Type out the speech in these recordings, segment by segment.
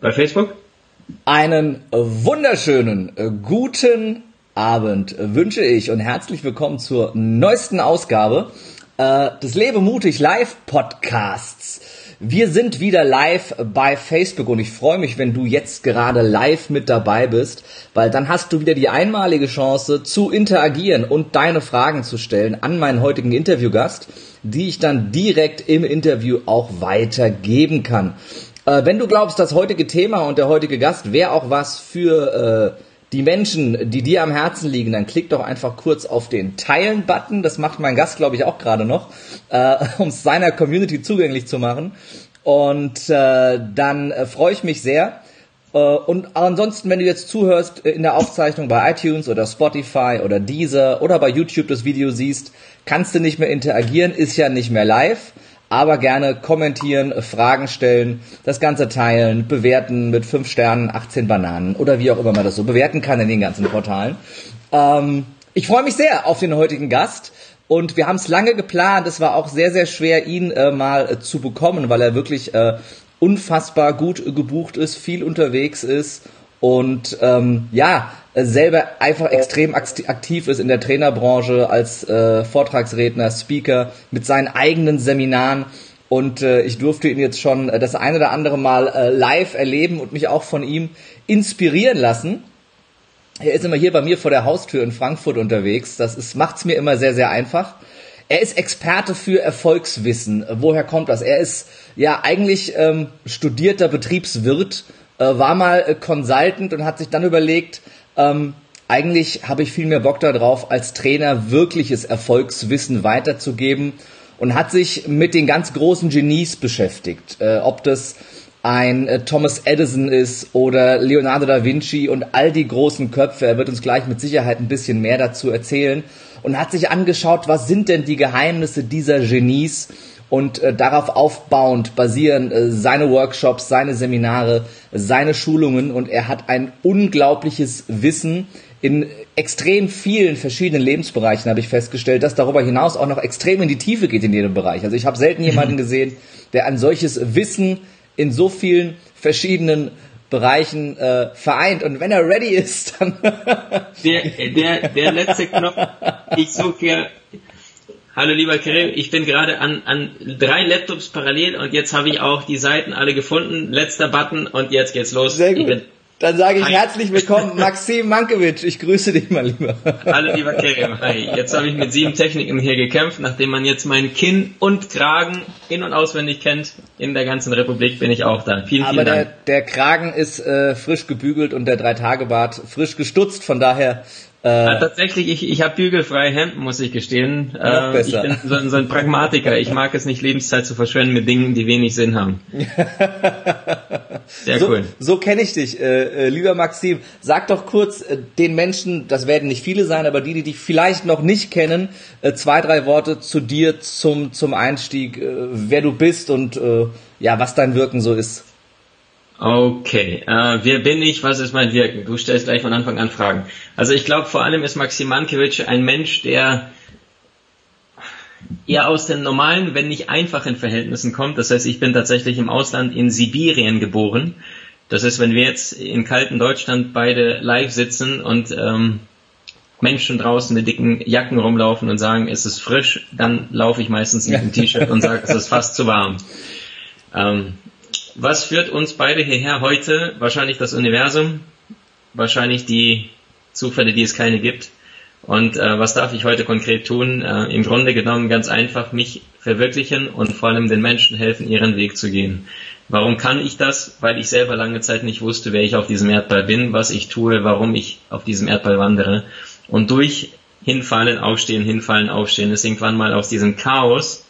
Bei Facebook? Einen wunderschönen äh, guten Abend wünsche ich und herzlich willkommen zur neuesten Ausgabe äh, des Lebe mutig Live Podcasts. Wir sind wieder live bei Facebook und ich freue mich, wenn du jetzt gerade live mit dabei bist, weil dann hast du wieder die einmalige Chance zu interagieren und deine Fragen zu stellen an meinen heutigen Interviewgast, die ich dann direkt im Interview auch weitergeben kann. Äh, wenn du glaubst, das heutige Thema und der heutige Gast wäre auch was für äh, die Menschen, die dir am Herzen liegen, dann klick doch einfach kurz auf den Teilen-Button. Das macht mein Gast, glaube ich, auch gerade noch, äh, um es seiner Community zugänglich zu machen. Und äh, dann äh, freue ich mich sehr. Äh, und ansonsten, wenn du jetzt zuhörst äh, in der Aufzeichnung bei iTunes oder Spotify oder Deezer oder bei YouTube das Video siehst, kannst du nicht mehr interagieren, ist ja nicht mehr live aber gerne kommentieren, Fragen stellen, das Ganze teilen, bewerten mit 5 Sternen, 18 Bananen oder wie auch immer man das so bewerten kann in den ganzen Portalen. Ähm, ich freue mich sehr auf den heutigen Gast. Und wir haben es lange geplant. Es war auch sehr, sehr schwer, ihn äh, mal äh, zu bekommen, weil er wirklich äh, unfassbar gut gebucht ist, viel unterwegs ist und ähm, ja, selber einfach extrem aktiv ist in der Trainerbranche als äh, Vortragsredner, Speaker mit seinen eigenen Seminaren. Und äh, ich durfte ihn jetzt schon das eine oder andere Mal äh, live erleben und mich auch von ihm inspirieren lassen. Er ist immer hier bei mir vor der Haustür in Frankfurt unterwegs. Das ist, macht's mir immer sehr, sehr einfach. Er ist Experte für Erfolgswissen. Woher kommt das? Er ist ja eigentlich ähm, studierter Betriebswirt äh, war mal äh, Consultant und hat sich dann überlegt, ähm, eigentlich habe ich viel mehr Bock darauf, als Trainer wirkliches Erfolgswissen weiterzugeben und hat sich mit den ganz großen Genies beschäftigt. Äh, ob das ein äh, Thomas Edison ist oder Leonardo da Vinci und all die großen Köpfe. Er wird uns gleich mit Sicherheit ein bisschen mehr dazu erzählen und hat sich angeschaut, was sind denn die Geheimnisse dieser Genies und äh, darauf aufbauend basieren äh, seine Workshops, seine Seminare, seine Schulungen und er hat ein unglaubliches Wissen in extrem vielen verschiedenen Lebensbereichen habe ich festgestellt, dass darüber hinaus auch noch extrem in die Tiefe geht in jedem Bereich. Also ich habe selten jemanden gesehen, der ein solches Wissen in so vielen verschiedenen Bereichen äh, vereint. Und wenn er ready ist, dann der, der, der letzte Knopf. Ich suche hier Hallo lieber Karim, ich bin gerade an, an drei Laptops parallel und jetzt habe ich auch die Seiten alle gefunden. Letzter Button und jetzt geht's los. Sehr gut. Dann sage ich Hi. herzlich willkommen, Maxim Mankiewicz. Ich grüße dich mal lieber. Hallo lieber Karim. Hi. Jetzt habe ich mit sieben Techniken hier gekämpft, nachdem man jetzt mein Kinn und Kragen in- und auswendig kennt. In der ganzen Republik bin ich auch da. Vielen, Aber vielen der, Dank. der Kragen ist äh, frisch gebügelt und der Drei-Tage-Bart frisch gestutzt. Von daher äh, ja, tatsächlich, ich, ich habe bügelfreie Hemden, muss ich gestehen. Noch besser. Ich bin so, so, ein Pragmatiker. Ich mag es nicht, Lebenszeit zu verschwenden mit Dingen, die wenig Sinn haben. Sehr so, cool. So kenne ich dich, äh, äh, lieber Maxim. Sag doch kurz äh, den Menschen, das werden nicht viele sein, aber die, die dich vielleicht noch nicht kennen, äh, zwei, drei Worte zu dir zum, zum Einstieg, äh, wer du bist und äh, ja, was dein Wirken so ist. Okay, äh, wer bin ich, was ist mein Wirken? Du stellst gleich von Anfang an Fragen. Also ich glaube, vor allem ist Maxim Mankiewicz ein Mensch, der eher aus den normalen, wenn nicht einfachen Verhältnissen kommt. Das heißt, ich bin tatsächlich im Ausland in Sibirien geboren. Das ist, wenn wir jetzt in kalten Deutschland beide live sitzen und ähm, Menschen draußen mit dicken Jacken rumlaufen und sagen, es ist frisch, dann laufe ich meistens mit dem T-Shirt und sage, es ist fast zu warm. Ähm, was führt uns beide hierher heute? Wahrscheinlich das Universum, wahrscheinlich die Zufälle, die es keine gibt. Und äh, was darf ich heute konkret tun? Äh, Im Grunde genommen ganz einfach mich verwirklichen und vor allem den Menschen helfen, ihren Weg zu gehen. Warum kann ich das? Weil ich selber lange Zeit nicht wusste, wer ich auf diesem Erdball bin, was ich tue, warum ich auf diesem Erdball wandere. Und durch hinfallen, aufstehen, hinfallen, aufstehen ist irgendwann mal aus diesem Chaos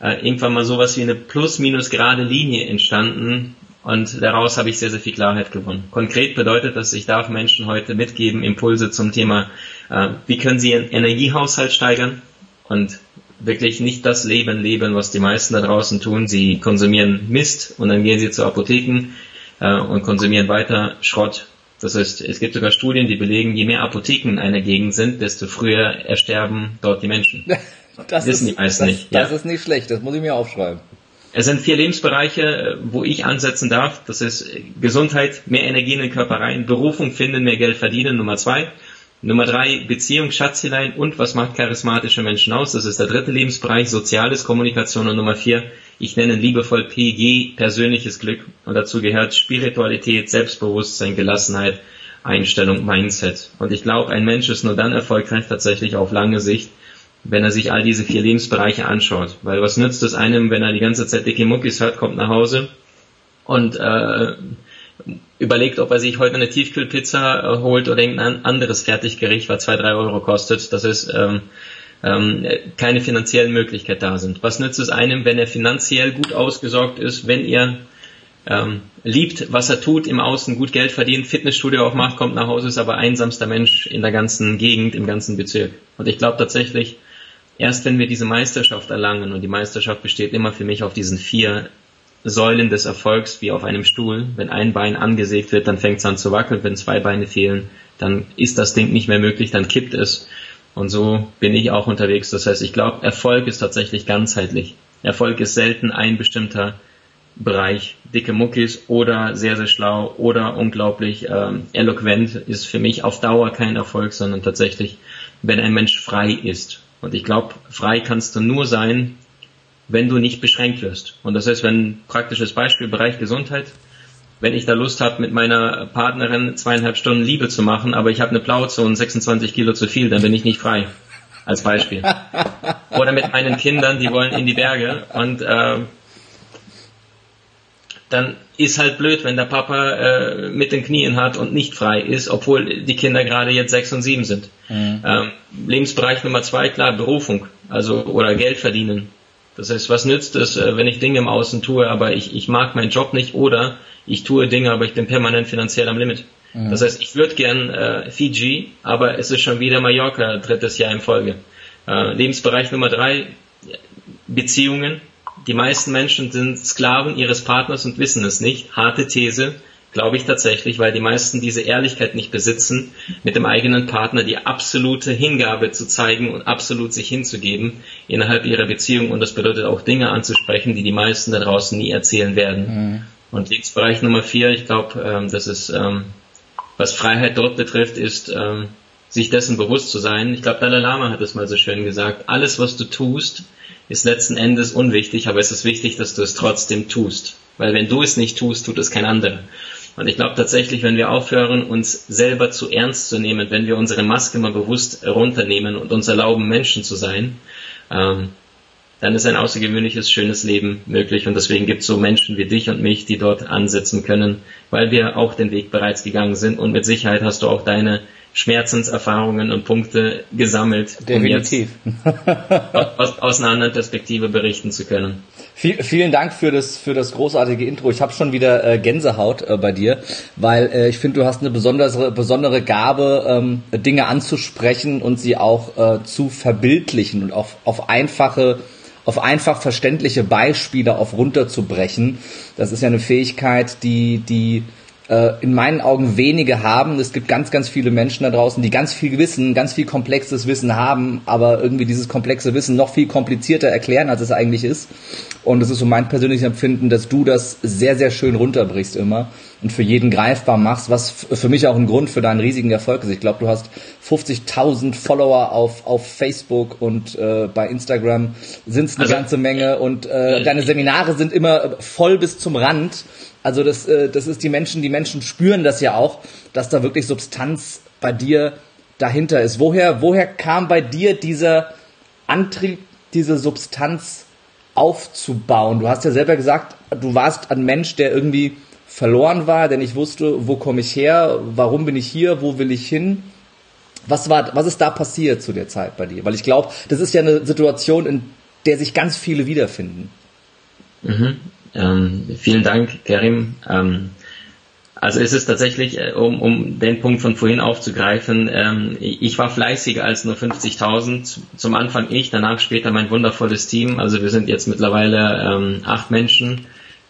äh, irgendwann mal sowas wie eine plus-minus gerade Linie entstanden und daraus habe ich sehr, sehr viel Klarheit gewonnen. Konkret bedeutet das, ich darf Menschen heute mitgeben, Impulse zum Thema, äh, wie können sie ihren Energiehaushalt steigern und wirklich nicht das Leben leben, was die meisten da draußen tun. Sie konsumieren Mist und dann gehen sie zu Apotheken äh, und konsumieren weiter Schrott. Das heißt, es gibt sogar Studien, die belegen, je mehr Apotheken in einer Gegend sind, desto früher ersterben dort die Menschen. Das wissen ist, die meisten das, nicht. Das ist nicht schlecht, das muss ich mir aufschreiben. es sind vier Lebensbereiche, wo ich ansetzen darf. Das ist Gesundheit, mehr Energie in den Körper rein, Berufung finden, mehr Geld verdienen, Nummer zwei. Nummer drei, Beziehung, Schatzelein und was macht charismatische Menschen aus? Das ist der dritte Lebensbereich, Soziales, Kommunikation und Nummer vier, ich nenne liebevoll PG, persönliches Glück und dazu gehört Spiritualität, Selbstbewusstsein, Gelassenheit, Einstellung, Mindset. Und ich glaube, ein Mensch ist nur dann erfolgreich tatsächlich auf lange Sicht, wenn er sich all diese vier Lebensbereiche anschaut. Weil was nützt es einem, wenn er die ganze Zeit dicke Muckis hört, kommt nach Hause und äh, überlegt, ob er sich heute eine Tiefkühlpizza äh, holt oder irgendein anderes Fertiggericht, was zwei, drei Euro kostet. Das ist ähm, ähm, keine finanziellen Möglichkeiten da sind. Was nützt es einem, wenn er finanziell gut ausgesorgt ist, wenn er ähm, liebt, was er tut, im Außen gut Geld verdient, Fitnessstudio auch macht, kommt nach Hause, ist aber einsamster Mensch in der ganzen Gegend, im ganzen Bezirk. Und ich glaube tatsächlich, erst wenn wir diese Meisterschaft erlangen, und die Meisterschaft besteht immer für mich auf diesen vier Säulen des Erfolgs wie auf einem Stuhl. Wenn ein Bein angesägt wird, dann fängt es an zu wackeln. Wenn zwei Beine fehlen, dann ist das Ding nicht mehr möglich, dann kippt es. Und so bin ich auch unterwegs. Das heißt, ich glaube, Erfolg ist tatsächlich ganzheitlich. Erfolg ist selten ein bestimmter Bereich. Dicke Muckis oder sehr, sehr schlau oder unglaublich ähm, eloquent ist für mich auf Dauer kein Erfolg, sondern tatsächlich, wenn ein Mensch frei ist. Und ich glaube, frei kannst du nur sein, wenn du nicht beschränkt wirst. Und das heißt, wenn praktisches Beispiel Bereich Gesundheit, wenn ich da Lust habe, mit meiner Partnerin zweieinhalb Stunden Liebe zu machen, aber ich habe eine Plauze und 26 Kilo zu viel, dann bin ich nicht frei. Als Beispiel. Oder mit meinen Kindern, die wollen in die Berge und äh, dann ist halt blöd, wenn der Papa äh, mit den Knien hat und nicht frei ist, obwohl die Kinder gerade jetzt sechs und sieben sind. Mhm. Ähm, Lebensbereich Nummer zwei, klar, Berufung, also oder Geld verdienen. Das heißt, was nützt es, äh, wenn ich Dinge im Außen tue, aber ich, ich mag meinen Job nicht oder ich tue Dinge, aber ich bin permanent finanziell am Limit. Mhm. Das heißt, ich würde gern äh, Fiji, aber es ist schon wieder Mallorca, drittes Jahr in Folge. Äh, Lebensbereich Nummer drei, Beziehungen, die meisten Menschen sind Sklaven ihres Partners und wissen es nicht. Harte These, glaube ich tatsächlich, weil die meisten diese Ehrlichkeit nicht besitzen, mit dem eigenen Partner die absolute Hingabe zu zeigen und absolut sich hinzugeben innerhalb ihrer Beziehung. Und das bedeutet auch Dinge anzusprechen, die die meisten da draußen nie erzählen werden. Mhm. Und Lebensbereich Nummer vier, ich glaube, ähm, das ist, ähm, was Freiheit dort betrifft, ist, ähm, sich dessen bewusst zu sein. Ich glaube, Dalai Lama hat es mal so schön gesagt. Alles, was du tust, ist letzten Endes unwichtig, aber es ist wichtig, dass du es trotzdem tust. Weil wenn du es nicht tust, tut es kein anderer. Und ich glaube tatsächlich, wenn wir aufhören, uns selber zu ernst zu nehmen, wenn wir unsere Maske mal bewusst runternehmen und uns erlauben, Menschen zu sein, ähm, dann ist ein außergewöhnliches, schönes Leben möglich. Und deswegen gibt es so Menschen wie dich und mich, die dort ansetzen können, weil wir auch den Weg bereits gegangen sind. Und mit Sicherheit hast du auch deine Schmerzenserfahrungen und Punkte gesammelt, Definitiv. um jetzt aus, aus einer anderen Perspektive berichten zu können. Viel, vielen Dank für das, für das großartige Intro. Ich habe schon wieder äh, Gänsehaut äh, bei dir, weil äh, ich finde, du hast eine besondere, besondere Gabe, ähm, Dinge anzusprechen und sie auch äh, zu verbildlichen und auf, auf einfache auf einfach verständliche Beispiele auf runterzubrechen. Das ist ja eine Fähigkeit, die, die in meinen Augen wenige haben. Es gibt ganz, ganz viele Menschen da draußen, die ganz viel Wissen, ganz viel komplexes Wissen haben, aber irgendwie dieses komplexe Wissen noch viel komplizierter erklären, als es eigentlich ist. Und es ist so mein persönliches Empfinden, dass du das sehr, sehr schön runterbrichst immer und für jeden greifbar machst, was für mich auch ein Grund für deinen riesigen Erfolg ist. Ich glaube, du hast 50.000 Follower auf, auf Facebook und äh, bei Instagram sind es eine also, ganze Menge und äh, deine Seminare sind immer voll bis zum Rand also das, äh, das ist die Menschen, die Menschen spüren das ja auch, dass da wirklich Substanz bei dir dahinter ist. Woher, woher kam bei dir dieser Antrieb, diese Substanz aufzubauen? Du hast ja selber gesagt, du warst ein Mensch, der irgendwie verloren war, der nicht wusste, wo komme ich her, warum bin ich hier, wo will ich hin. Was war, was ist da passiert zu der Zeit bei dir? Weil ich glaube, das ist ja eine Situation, in der sich ganz viele wiederfinden. Mhm. Ähm, vielen Dank, Kerim. Ähm, also es ist tatsächlich, äh, um, um den Punkt von vorhin aufzugreifen, ähm, ich war fleißiger als nur 50.000. Zum Anfang ich, danach später mein wundervolles Team. Also wir sind jetzt mittlerweile ähm, acht Menschen,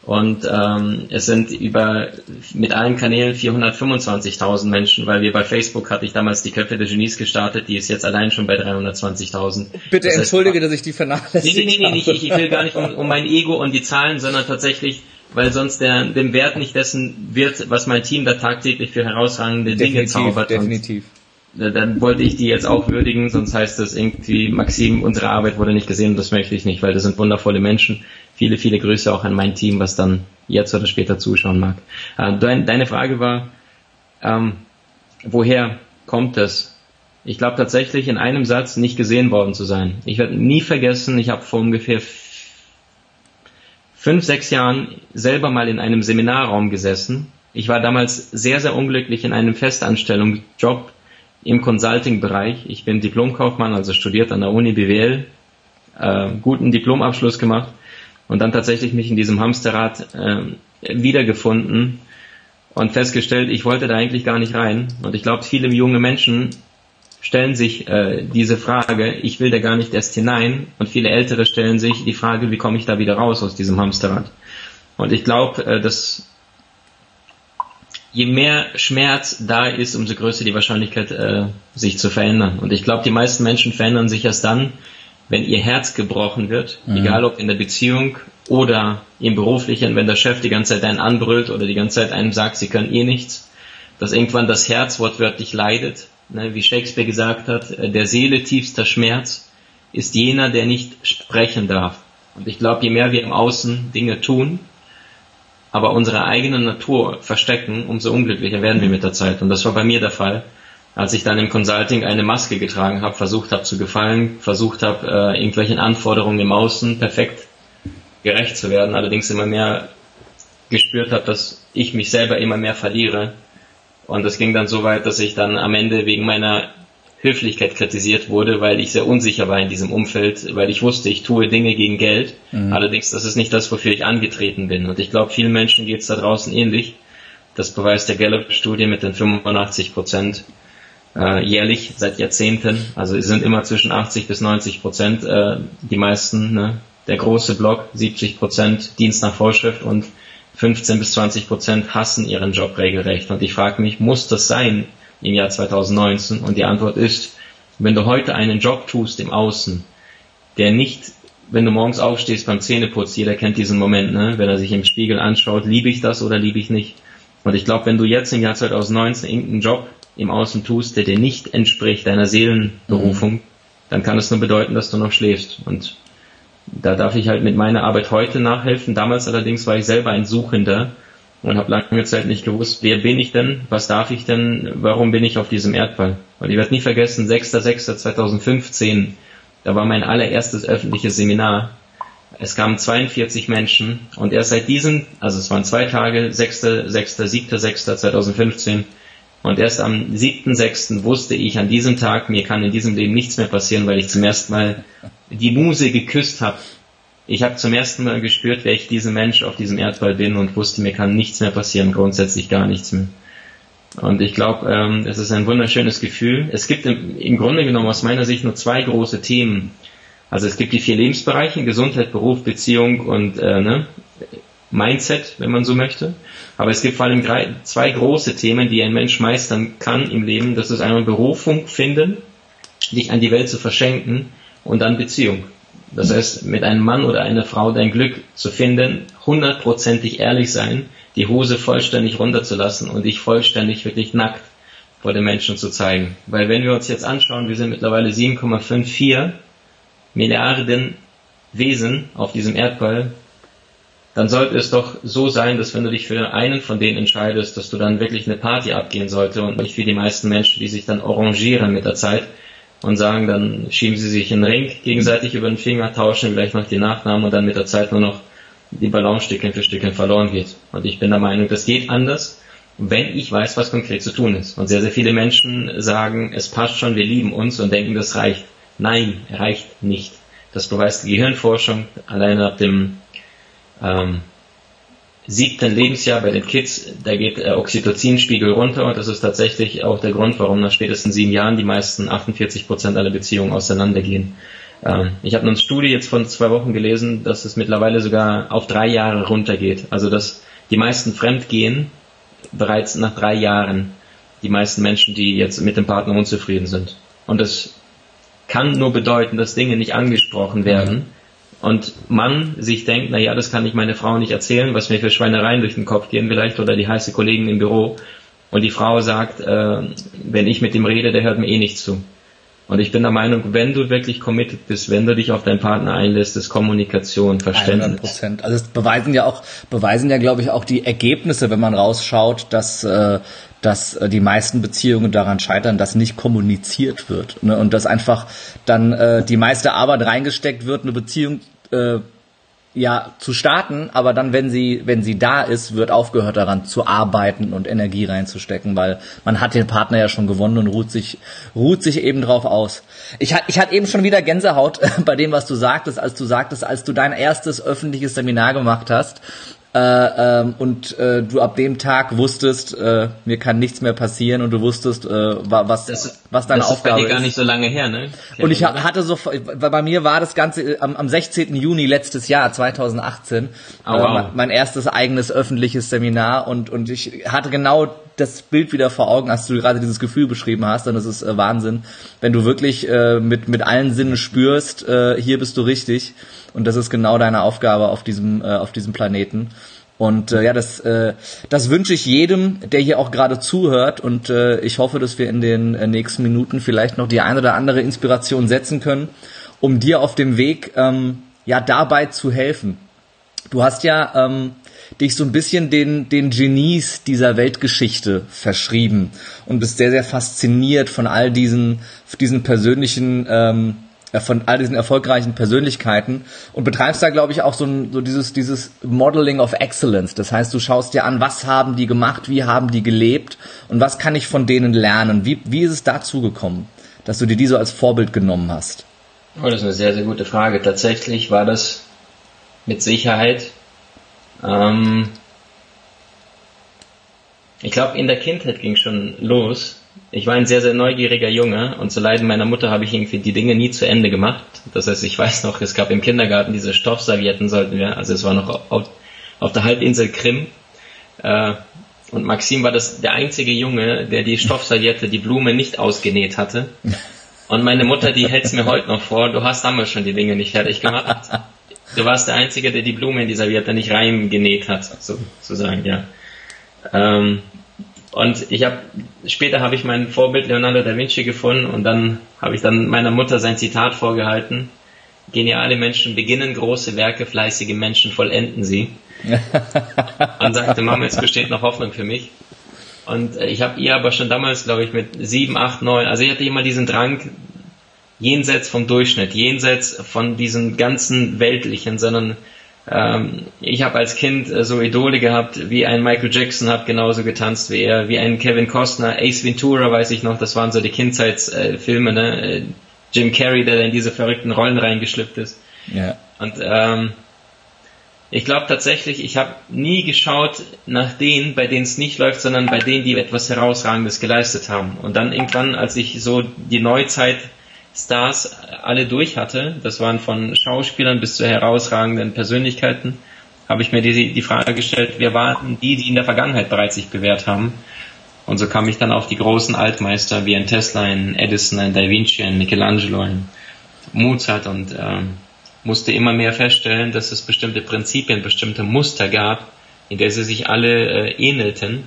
Und ähm, es sind über mit allen Kanälen 425.000 Menschen, weil wir bei Facebook hatte ich damals die Köpfe der Genies gestartet, die ist jetzt allein schon bei 320.000. Bitte das entschuldige, dass ich die vernachlässigt Nee, nee, nee, nee ich, ich will gar nicht um, um mein Ego und die Zahlen, sondern tatsächlich, weil sonst der, dem Wert nicht dessen wird, was mein Team da tagtäglich für herausragende definitiv, Dinge zaubert. Definitiv. dann wollte ich die jetzt auch würdigen, sonst heißt das irgendwie, Maxim, unsere Arbeit wurde nicht gesehen und das möchte ich nicht, weil das sind wundervolle Menschen, viele, viele Grüße auch an mein Team, was dann jetzt oder später zuschauen mag. Äh, deine Frage war, ähm, woher kommt es? Ich glaube tatsächlich in einem Satz nicht gesehen worden zu sein. Ich werde nie vergessen, ich habe vor ungefähr fünf, sechs Jahren selber mal in einem Seminarraum gesessen. Ich war damals sehr, sehr unglücklich in einem Festanstellungsjob im Consulting-Bereich. Ich bin Diplomkaufmann, also studiert an der Uni BWL, äh, guten Diplomabschluss gemacht und dann tatsächlich mich in diesem Hamsterrad äh, wiedergefunden und festgestellt, ich wollte da eigentlich gar nicht rein. Und ich glaube, viele junge Menschen stellen sich äh, diese Frage, ich will da gar nicht erst hinein. Und viele Ältere stellen sich die Frage, wie komme ich da wieder raus aus diesem Hamsterrad? Und ich glaube, äh, dass je mehr Schmerz da ist, umso größer die Wahrscheinlichkeit, äh, sich zu verändern. Und ich glaube, die meisten Menschen verändern sich erst dann, wenn ihr Herz gebrochen wird, mhm. egal ob in der Beziehung oder im beruflichen, wenn der Chef die ganze Zeit einen anbrüllt oder die ganze Zeit einem sagt, sie können eh nichts, dass irgendwann das Herz wortwörtlich leidet, ne, wie Shakespeare gesagt hat, äh, der Seele tiefster Schmerz ist jener, der nicht sprechen darf. Und ich glaube, je mehr wir im Außen Dinge tun, aber unsere eigene Natur verstecken, umso unglücklicher werden wir mit der Zeit. Und das war bei mir der Fall als ich dann im Consulting eine Maske getragen habe, versucht habe zu gefallen, versucht habe, äh, irgendwelchen Anforderungen im Außen perfekt gerecht zu werden, allerdings immer mehr gespürt habe, dass ich mich selber immer mehr verliere. Und das ging dann so weit, dass ich dann am Ende wegen meiner Höflichkeit kritisiert wurde, weil ich sehr unsicher war in diesem Umfeld, weil ich wusste, ich tue Dinge gegen Geld. Mhm. Allerdings, das ist nicht das, wofür ich angetreten bin. Und ich glaube, vielen Menschen geht es da draußen ähnlich. Das beweist der Gallup-Studie mit den 85 Prozent äh, jährlich seit Jahrzehnten. Also es sind immer zwischen 80 bis 90 Prozent äh, die meisten. Ne? Der große Block 70 Prozent Dienst nach Vorschrift und 15 bis 20 Prozent hassen ihren Job regelrecht. Und ich frage mich, muss das sein im Jahr 2019? Und die Antwort ist, wenn du heute einen Job tust im Außen, der nicht, wenn du morgens aufstehst beim Zähneputz, jeder kennt diesen Moment, ne? wenn er sich im Spiegel anschaut, liebe ich das oder liebe ich nicht. Und ich glaube, wenn du jetzt im Jahr 2019 irgendeinen Job im Außen tust, der dir nicht entspricht, deiner Seelenberufung, mhm. dann kann es nur bedeuten, dass du noch schläfst. Und da darf ich halt mit meiner Arbeit heute nachhelfen. Damals allerdings war ich selber ein Suchender und habe lange Zeit nicht gewusst, wer bin ich denn, was darf ich denn, warum bin ich auf diesem Erdball. Und ich werde nie vergessen, 6.6.2015, da war mein allererstes öffentliches Seminar. Es kamen 42 Menschen und erst seit diesem, also es waren zwei Tage, 6., 6., 7., 6. 2015, und erst am 7.6. wusste ich an diesem Tag, mir kann in diesem Leben nichts mehr passieren, weil ich zum ersten Mal die Muse geküsst habe. Ich habe zum ersten Mal gespürt, wer ich dieser Mensch auf diesem Erdball bin und wusste, mir kann nichts mehr passieren, grundsätzlich gar nichts mehr. Und ich glaube, ähm, es ist ein wunderschönes Gefühl. Es gibt im, im Grunde genommen aus meiner Sicht nur zwei große Themen. Also es gibt die vier Lebensbereiche, Gesundheit, Beruf, Beziehung und äh, ne, Mindset, wenn man so möchte. Aber es gibt vor allem zwei große Themen, die ein Mensch meistern kann im Leben. Das ist einmal Berufung finden, dich an die Welt zu verschenken und dann Beziehung. Das heißt, mit einem Mann oder einer Frau dein Glück zu finden, hundertprozentig ehrlich sein, die Hose vollständig runterzulassen und dich vollständig wirklich nackt vor den Menschen zu zeigen. Weil wenn wir uns jetzt anschauen, wir sind mittlerweile 7,54 Milliarden Wesen auf diesem Erdball, dann sollte es doch so sein, dass wenn du dich für einen von denen entscheidest, dass du dann wirklich eine Party abgehen sollte und nicht wie die meisten Menschen, die sich dann orangieren mit der Zeit und sagen, dann schieben sie sich einen Ring gegenseitig über den Finger, tauschen vielleicht noch die Nachnamen und dann mit der Zeit nur noch die Balance Stückchen für Stückchen verloren geht. Und ich bin der Meinung, das geht anders, wenn ich weiß, was konkret zu tun ist. Und sehr, sehr viele Menschen sagen, es passt schon, wir lieben uns und denken, das reicht. Nein, reicht nicht. Das beweist die Gehirnforschung alleine ab dem ähm, siebten Lebensjahr bei den Kids, da geht der Oxytocinspiegel runter und das ist tatsächlich auch der Grund, warum nach spätestens sieben Jahren die meisten 48 Prozent aller Beziehungen auseinandergehen. Ähm, ich habe eine Studie jetzt von zwei Wochen gelesen, dass es mittlerweile sogar auf drei Jahre runtergeht. Also dass die meisten fremdgehen bereits nach drei Jahren. Die meisten Menschen, die jetzt mit dem Partner unzufrieden sind. Und das kann nur bedeuten, dass Dinge nicht angesprochen werden und man sich denkt, na ja, das kann ich meine Frau nicht erzählen, was mir für Schweinereien durch den Kopf gehen vielleicht oder die heiße Kollegin im Büro und die Frau sagt, äh, wenn ich mit ihm rede, der hört mir eh nicht zu. Und ich bin der Meinung, wenn du wirklich committed bist, wenn du dich auf deinen Partner einlässt, ist Kommunikation, Verständnis. 100%. Also es beweisen ja auch, beweisen ja, glaube ich, auch die Ergebnisse, wenn man rausschaut, dass, äh, dass äh, die meisten Beziehungen daran scheitern, dass nicht kommuniziert wird. Ne? Und dass einfach dann äh, die meiste Arbeit reingesteckt wird, eine Beziehung äh, ja zu starten, aber dann, wenn sie, wenn sie da ist, wird aufgehört daran zu arbeiten und Energie reinzustecken, weil man hat den Partner ja schon gewonnen und ruht sich, ruht sich eben drauf aus. Ich, ich hatte eben schon wieder Gänsehaut bei dem, was du sagtest, als du sagtest, als du dein erstes öffentliches Seminar gemacht hast äh, ähm, und äh, du ab dem Tag wusstest, äh, mir kann nichts mehr passieren und du wusstest, äh, was, das, was deine das Aufgabe ist. Das ist gar nicht so lange her, ne? und ich hatte so, weil bei mir war das Ganze äh, am, am 16. Juni letztes Jahr, 2018, oh, wow. äh, mein, mein erstes eigenes öffentliches Seminar und, und ich hatte genau das Bild wieder vor Augen, als du gerade dieses Gefühl beschrieben hast, und das ist äh, Wahnsinn, wenn du wirklich äh, mit, mit allen Sinnen spürst, äh, hier bist du richtig und das ist genau deine Aufgabe auf diesem, äh, auf diesem Planeten. Und äh, ja, das, äh, das wünsche ich jedem, der hier auch gerade zuhört. Und äh, ich hoffe, dass wir in den äh, nächsten Minuten vielleicht noch die ein oder andere Inspiration setzen können, um dir auf dem Weg ähm, ja dabei zu helfen. Du hast ja ähm, dich so ein bisschen den, den Genies dieser Weltgeschichte verschrieben und bist sehr, sehr fasziniert von all diesen, diesen persönlichen ähm, äh, von all diesen erfolgreichen Persönlichkeiten und betreibst da, glaube ich, auch so, ein, so dieses, dieses Modeling of Excellence. Das heißt, du schaust dir an, was haben die gemacht, wie haben die gelebt und was kann ich von denen lernen? Wie, wie ist es dazu gekommen, dass du dir die so als Vorbild genommen hast? Oh, das ist eine sehr, sehr gute Frage. Tatsächlich war das mit Sicherheit, ähm, ich glaube, in der Kindheit ging schon los, ich war ein sehr, sehr neugieriger Junge und zu Leiden meiner Mutter habe ich irgendwie die Dinge nie zu Ende gemacht. Das heißt, ich weiß noch, es gab im Kindergarten diese Stoffservietten sollten wir, also es war noch auf, auf der Halbinsel Krim. Äh, und Maxim war das der einzige Junge, der die Stoffserviette, die Blume nicht ausgenäht hatte. Und meine Mutter, die hält es mir heute noch vor, du hast damals schon die Dinge nicht fertig gemacht. Du warst der Einzige, der die Blume in die Serviette nicht reingenäht hat, sozusagen, ja. Ähm, und ich habe später habe ich mein Vorbild Leonardo da Vinci gefunden und dann habe ich dann meiner Mutter sein Zitat vorgehalten. Geniale Menschen beginnen große Werke, fleißige Menschen vollenden sie. und sagte, Mama, es besteht noch Hoffnung für mich. Und äh, ich habe ihr aber schon damals, glaube ich, mit sieben, acht, neun, also ich hatte immer diesen Drang, jenseits vom Durchschnitt, jenseits von diesen ganzen weltlichen, sondern ähm, ich habe als Kind äh, so Idole gehabt, wie ein Michael Jackson hat genauso getanzt wie er, wie ein Kevin Costner, Ace Ventura weiß ich noch, das waren so die Kindheitsfilme, äh, ne? Äh, Jim Carrey, der in diese verrückten Rollen reingeschlüpft ist. Ja. Und ähm, ich glaube tatsächlich, ich habe nie geschaut nach denen, bei denen es nicht läuft, sondern bei denen, die etwas Herausragendes geleistet haben. Und dann irgendwann, als ich so die Neuzeit Stars alle durch hatte, das waren von Schauspielern bis zu herausragenden Persönlichkeiten, habe ich mir die, die Frage gestellt, wer waren die, die in der Vergangenheit bereits sich bewährt haben? Und so kam ich dann auf die großen Altmeister wie ein Tesla, ein Edison, ein Da Vinci, ein Michelangelo, ein Mozart und äh, musste immer mehr feststellen, dass es bestimmte Prinzipien, bestimmte Muster gab, in der sie sich alle äh, ähnelten.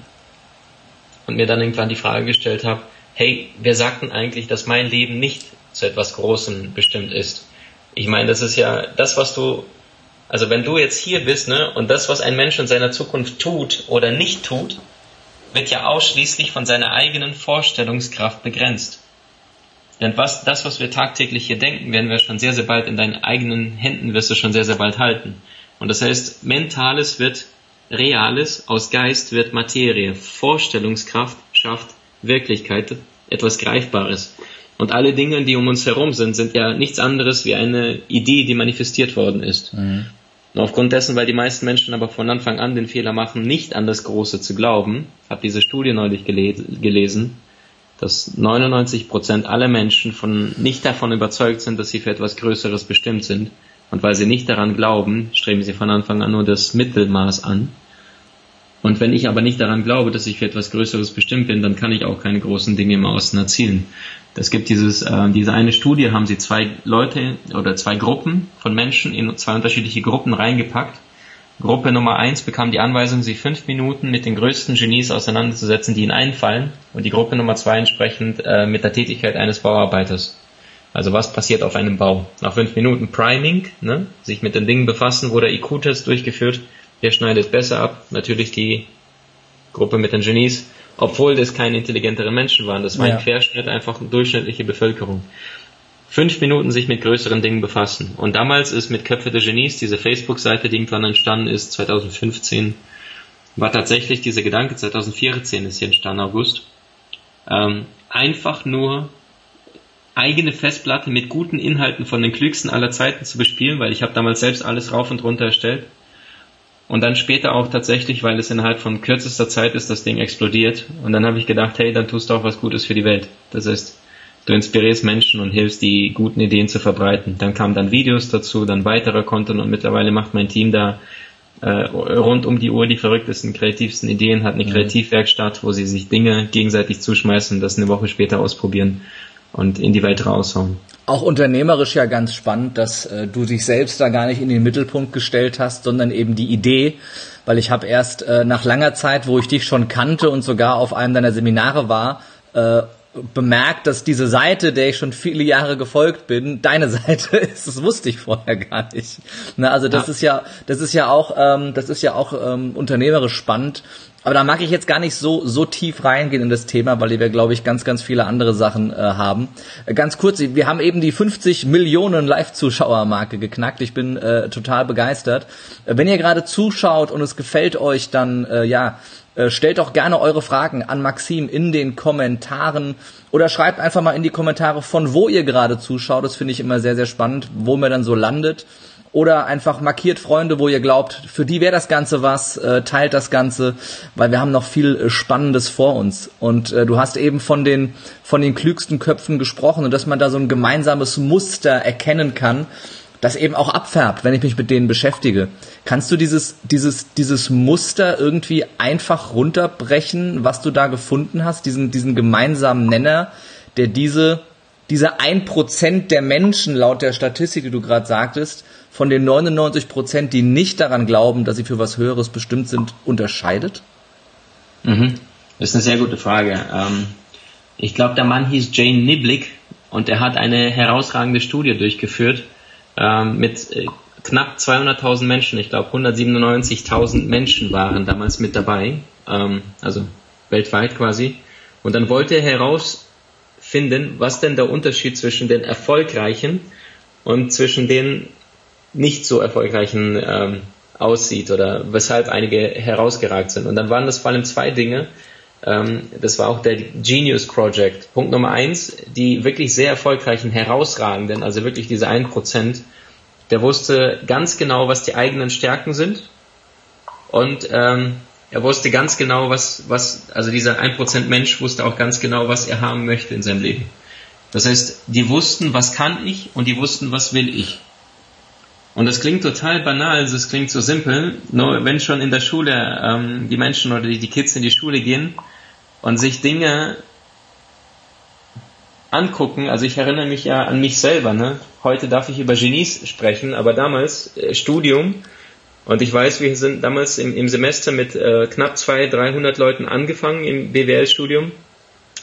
Und mir dann irgendwann die Frage gestellt habe, hey, wer sagt denn eigentlich, dass mein Leben nicht zu etwas Großem bestimmt ist. Ich meine, das ist ja das, was du, also wenn du jetzt hier bist, ne, und das, was ein Mensch in seiner Zukunft tut oder nicht tut, wird ja ausschließlich von seiner eigenen Vorstellungskraft begrenzt. Denn was, das, was wir tagtäglich hier denken, werden wir schon sehr, sehr bald in deinen eigenen Händen wirst du schon sehr, sehr bald halten. Und das heißt, Mentales wird Reales, aus Geist wird Materie, Vorstellungskraft schafft Wirklichkeit, etwas Greifbares. Und alle Dinge, die um uns herum sind, sind ja nichts anderes wie eine Idee, die manifestiert worden ist. Mhm. Und aufgrund dessen, weil die meisten Menschen aber von Anfang an den Fehler machen, nicht an das Große zu glauben, habe diese Studie neulich gelesen, dass 99 Prozent aller Menschen von, nicht davon überzeugt sind, dass sie für etwas Größeres bestimmt sind. Und weil sie nicht daran glauben, streben sie von Anfang an nur das Mittelmaß an. Und wenn ich aber nicht daran glaube, dass ich für etwas Größeres bestimmt bin, dann kann ich auch keine großen Dinge im Außen erzielen. Es gibt dieses, äh, diese eine Studie, haben sie zwei Leute oder zwei Gruppen von Menschen in zwei unterschiedliche Gruppen reingepackt. Gruppe Nummer eins bekam die Anweisung, sich fünf Minuten mit den größten Genies auseinanderzusetzen, die ihnen einfallen. Und die Gruppe Nummer zwei entsprechend äh, mit der Tätigkeit eines Bauarbeiters. Also was passiert auf einem Bau? Nach fünf Minuten Priming, ne? sich mit den Dingen befassen, wurde IQ-Test durchgeführt Wer schneidet besser ab? Natürlich die Gruppe mit den Genies, obwohl das keine intelligenteren Menschen waren. Das war ja. ein Querschnitt, einfach eine durchschnittliche Bevölkerung. Fünf Minuten sich mit größeren Dingen befassen. Und damals ist mit Köpfe der Genies, diese Facebook-Seite, die irgendwann entstanden ist, 2015, war tatsächlich dieser Gedanke, 2014 ist hier entstanden, August, ähm, einfach nur eigene Festplatte mit guten Inhalten von den klügsten aller Zeiten zu bespielen, weil ich habe damals selbst alles rauf und runter erstellt und dann später auch tatsächlich, weil es innerhalb von kürzester Zeit ist, das Ding explodiert. Und dann habe ich gedacht, hey, dann tust du auch was Gutes für die Welt. Das heißt, du inspirierst Menschen und hilfst, die guten Ideen zu verbreiten. Dann kamen dann Videos dazu, dann weiterer Content und mittlerweile macht mein Team da äh, rund um die Uhr die verrücktesten, kreativsten Ideen, hat eine mhm. Kreativwerkstatt, wo sie sich Dinge gegenseitig zuschmeißen und das eine Woche später ausprobieren und in die Welt raushauen. Auch unternehmerisch ja ganz spannend, dass äh, du dich selbst da gar nicht in den Mittelpunkt gestellt hast, sondern eben die Idee, weil ich habe erst äh, nach langer Zeit, wo ich dich schon kannte und sogar auf einem deiner Seminare war, äh, bemerkt, dass diese Seite, der ich schon viele Jahre gefolgt bin, deine Seite ist. Das wusste ich vorher gar nicht. Na, also das ja. ist ja, das ist ja auch, ähm, das ist ja auch ähm, unternehmerisch spannend. Aber da mag ich jetzt gar nicht so so tief reingehen in das Thema, weil wir, glaube ich, ganz, ganz viele andere Sachen äh, haben. Äh, ganz kurz, wir haben eben die 50 Millionen Live-Zuschauer-Marke geknackt. Ich bin äh, total begeistert. Äh, wenn ihr gerade zuschaut und es gefällt euch, dann äh, ja, äh, stellt doch gerne eure Fragen an Maxim in den Kommentaren oder schreibt einfach mal in die Kommentare, von wo ihr gerade zuschaut. Das finde ich immer sehr, sehr spannend, wo man dann so landet. Oder einfach markiert Freunde, wo ihr glaubt, für die wäre das Ganze was, äh, teilt das Ganze, weil wir haben noch viel äh, Spannendes vor uns. Und äh, du hast eben von den, von den klügsten Köpfen gesprochen und dass man da so ein gemeinsames Muster erkennen kann, das eben auch abfärbt, wenn ich mich mit denen beschäftige. Kannst du dieses, dieses, dieses Muster irgendwie einfach runterbrechen, was du da gefunden hast, diesen, diesen gemeinsamen Nenner, der diese, diese ein Prozent der Menschen laut der Statistik, die du gerade sagtest, von den 99 Prozent, die nicht daran glauben, dass sie für was Höheres bestimmt sind, unterscheidet? Mhm. Das ist eine sehr gute Frage. Ähm, ich glaube, der Mann hieß Jane Niblick und er hat eine herausragende Studie durchgeführt, ähm, mit äh, knapp 200.000 Menschen. Ich glaube, 197.000 Menschen waren damals mit dabei, ähm, also weltweit quasi. Und dann wollte er herausfinden, was denn der Unterschied zwischen den Erfolgreichen und zwischen den nicht so erfolgreichen ähm, aussieht oder weshalb einige herausgeragt sind. Und dann waren das vor allem zwei Dinge. Ähm, das war auch der Genius Project. Punkt Nummer eins, die wirklich sehr erfolgreichen, herausragenden, also wirklich diese 1%, der wusste ganz genau, was die eigenen Stärken sind und ähm, er wusste ganz genau, was, was, also dieser 1% Mensch wusste auch ganz genau, was er haben möchte in seinem Leben. Das heißt, die wussten, was kann ich und die wussten, was will ich. Und das klingt total banal, es klingt so simpel, nur wenn schon in der Schule ähm, die Menschen oder die, die Kids in die Schule gehen und sich Dinge angucken, also ich erinnere mich ja an mich selber, ne? Heute darf ich über Genies sprechen, aber damals äh, Studium und ich weiß, wir sind damals im, im Semester mit äh, knapp 200, 300 Leuten angefangen im BWL-Studium.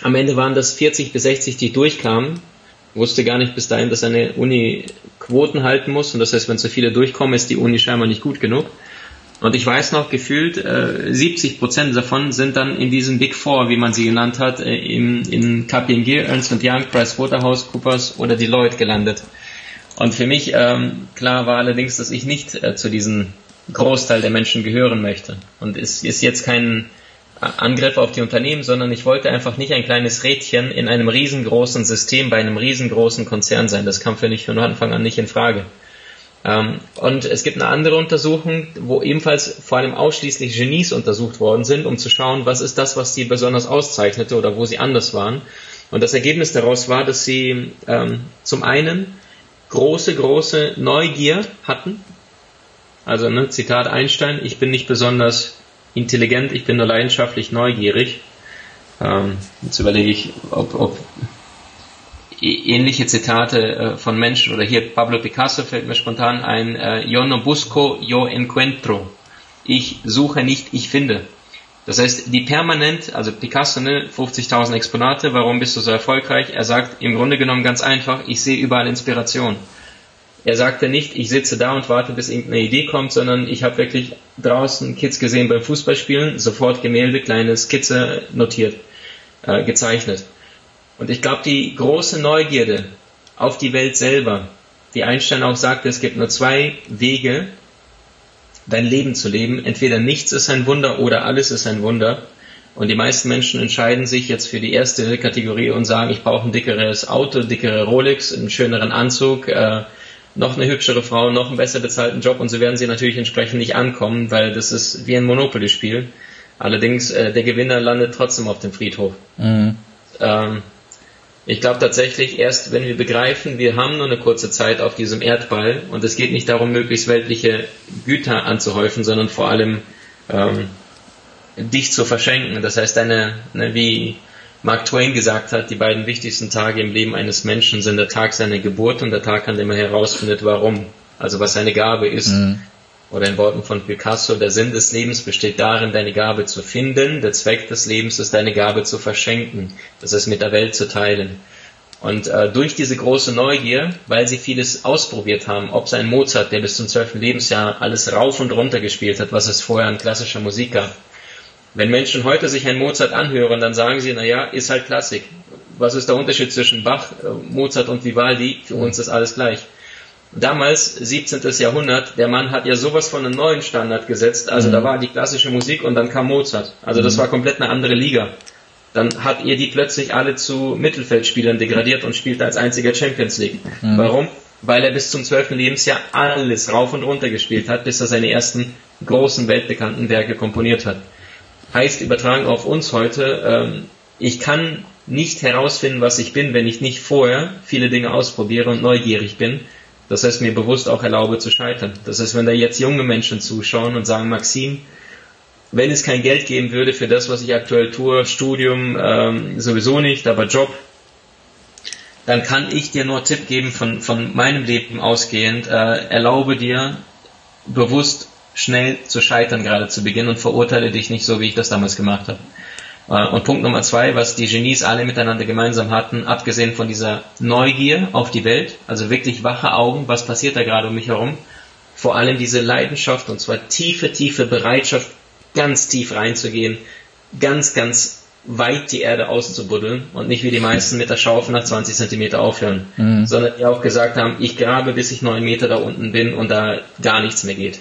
Am Ende waren das 40 bis 60, die durchkamen. Wusste gar nicht bis dahin, dass eine Uni Quoten halten muss und das heißt, wenn zu viele durchkommen, ist die Uni scheinbar nicht gut genug. Und ich weiß noch, gefühlt äh, 70 Prozent davon sind dann in diesem Big Four, wie man sie genannt hat, äh, in, in KPMG, Ernst Young, PricewaterhouseCoopers oder Deloitte gelandet. Und für mich ähm, klar war allerdings, dass ich nicht äh, zu diesem Großteil der Menschen gehören möchte. Und es ist jetzt kein Angriff auf die Unternehmen, sondern ich wollte einfach nicht ein kleines Rädchen in einem riesengroßen System bei einem riesengroßen Konzern sein. Das kam für mich von Anfang an nicht in Frage. Ähm, und es gibt eine andere Untersuchung, wo ebenfalls vor allem ausschließlich Genies untersucht worden sind, um zu schauen, was ist das, was sie besonders auszeichnete oder wo sie anders waren. Und das Ergebnis daraus war, dass sie ähm, zum einen große, große Neugier hatten. Also, ne, Zitat Einstein, ich bin nicht besonders intelligent, ich bin nur leidenschaftlich neugierig. Ähm, jetzt überlege ich, ob, ob ähnliche Zitate äh, von Menschen oder hier Pablo Picasso fällt mir spontan ein, äh, yo no busco, yo encuentro. Ich suche nicht, ich finde. Das heißt, die permanent, also Picasso, ne, 50.000 Exponate, warum bist du so erfolgreich? Er sagt im Grunde genommen ganz einfach, ich sehe überall Inspiration. Er sagte nicht, ich sitze da und warte, bis irgendeine Idee kommt, sondern ich habe wirklich draußen Kids gesehen beim Fußballspielen, sofort Gemälde, kleine Skizze notiert, äh, gezeichnet. Und ich glaube, die große Neugierde auf die Welt selber, die Einstein auch sagte, es gibt nur zwei Wege, dein Leben zu leben. Entweder nichts ist ein Wunder oder alles ist ein Wunder. Und die meisten Menschen entscheiden sich jetzt für die erste Kategorie und sagen, ich brauche ein dickeres Auto, dickere Rolex, einen schöneren Anzug, äh, noch eine hübschere Frau, noch einen besser bezahlten Job und so werden sie natürlich entsprechend nicht ankommen, weil das ist wie ein Monopoly-Spiel. Allerdings, äh, der Gewinner landet trotzdem auf dem Friedhof. Mhm. Ähm, ich glaube tatsächlich erst, wenn wir begreifen, wir haben nur eine kurze Zeit auf diesem Erdball und es geht nicht darum, möglichst weltliche Güter anzuhäufen, sondern vor allem ähm, dich zu verschenken. Das heißt, deine, ne, wie Mark Twain gesagt hat, die beiden wichtigsten Tage im Leben eines Menschen sind der Tag seiner Geburt und der Tag, an dem er herausfindet, warum. Also was seine Gabe ist. Mhm. Oder in Worten von Picasso, der Sinn des Lebens besteht darin, deine Gabe zu finden, der Zweck des Lebens ist, deine Gabe zu verschenken, das ist mit der Welt zu teilen. Und äh, durch diese große Neugier, weil sie vieles ausprobiert haben, ob sein Mozart, der bis zum zwölften Lebensjahr alles rauf und runter gespielt hat, was es vorher an klassischer Musik gab. Wenn Menschen heute sich ein Mozart anhören, dann sagen sie, na ja, ist halt Klassik. Was ist der Unterschied zwischen Bach, äh, Mozart und Vivaldi? Für uns ist alles gleich damals, 17. Jahrhundert, der Mann hat ja sowas von einem neuen Standard gesetzt. Also mhm. da war die klassische Musik und dann kam Mozart. Also das mhm. war komplett eine andere Liga. Dann hat ihr die plötzlich alle zu Mittelfeldspielern degradiert und spielte als einziger Champions League. Mhm. Warum? Weil er bis zum 12. Lebensjahr alles rauf und runter gespielt hat, bis er seine ersten großen weltbekannten Werke komponiert hat. Heißt übertragen auf uns heute, ähm, ich kann nicht herausfinden, was ich bin, wenn ich nicht vorher viele Dinge ausprobiere und neugierig bin das heißt, mir bewusst auch erlaube zu scheitern. Das heißt, wenn da jetzt junge Menschen zuschauen und sagen, Maxim, wenn es kein Geld geben würde für das, was ich aktuell tue, Studium ähm, sowieso nicht, aber Job, dann kann ich dir nur Tipp geben von, von meinem Leben ausgehend, äh, erlaube dir bewusst schnell zu scheitern gerade zu Beginn und verurteile dich nicht so, wie ich das damals gemacht habe. Äh, und Punkt Nummer zwei, was die Genies alle miteinander gemeinsam hatten, abgesehen von dieser Neugier auf die Welt, also wirklich wache Augen, was passiert da gerade um mich herum, vor allem diese Leidenschaft und zwar tiefe, tiefe Bereitschaft, ganz tief reinzugehen, ganz, ganz weit die Erde auszubuddeln und nicht wie die meisten mit der Schaufel nach 20 Zentimeter aufhören, mhm. sondern die auch gesagt haben, ich grabe bis ich neun Meter da unten bin und da gar nichts mehr geht.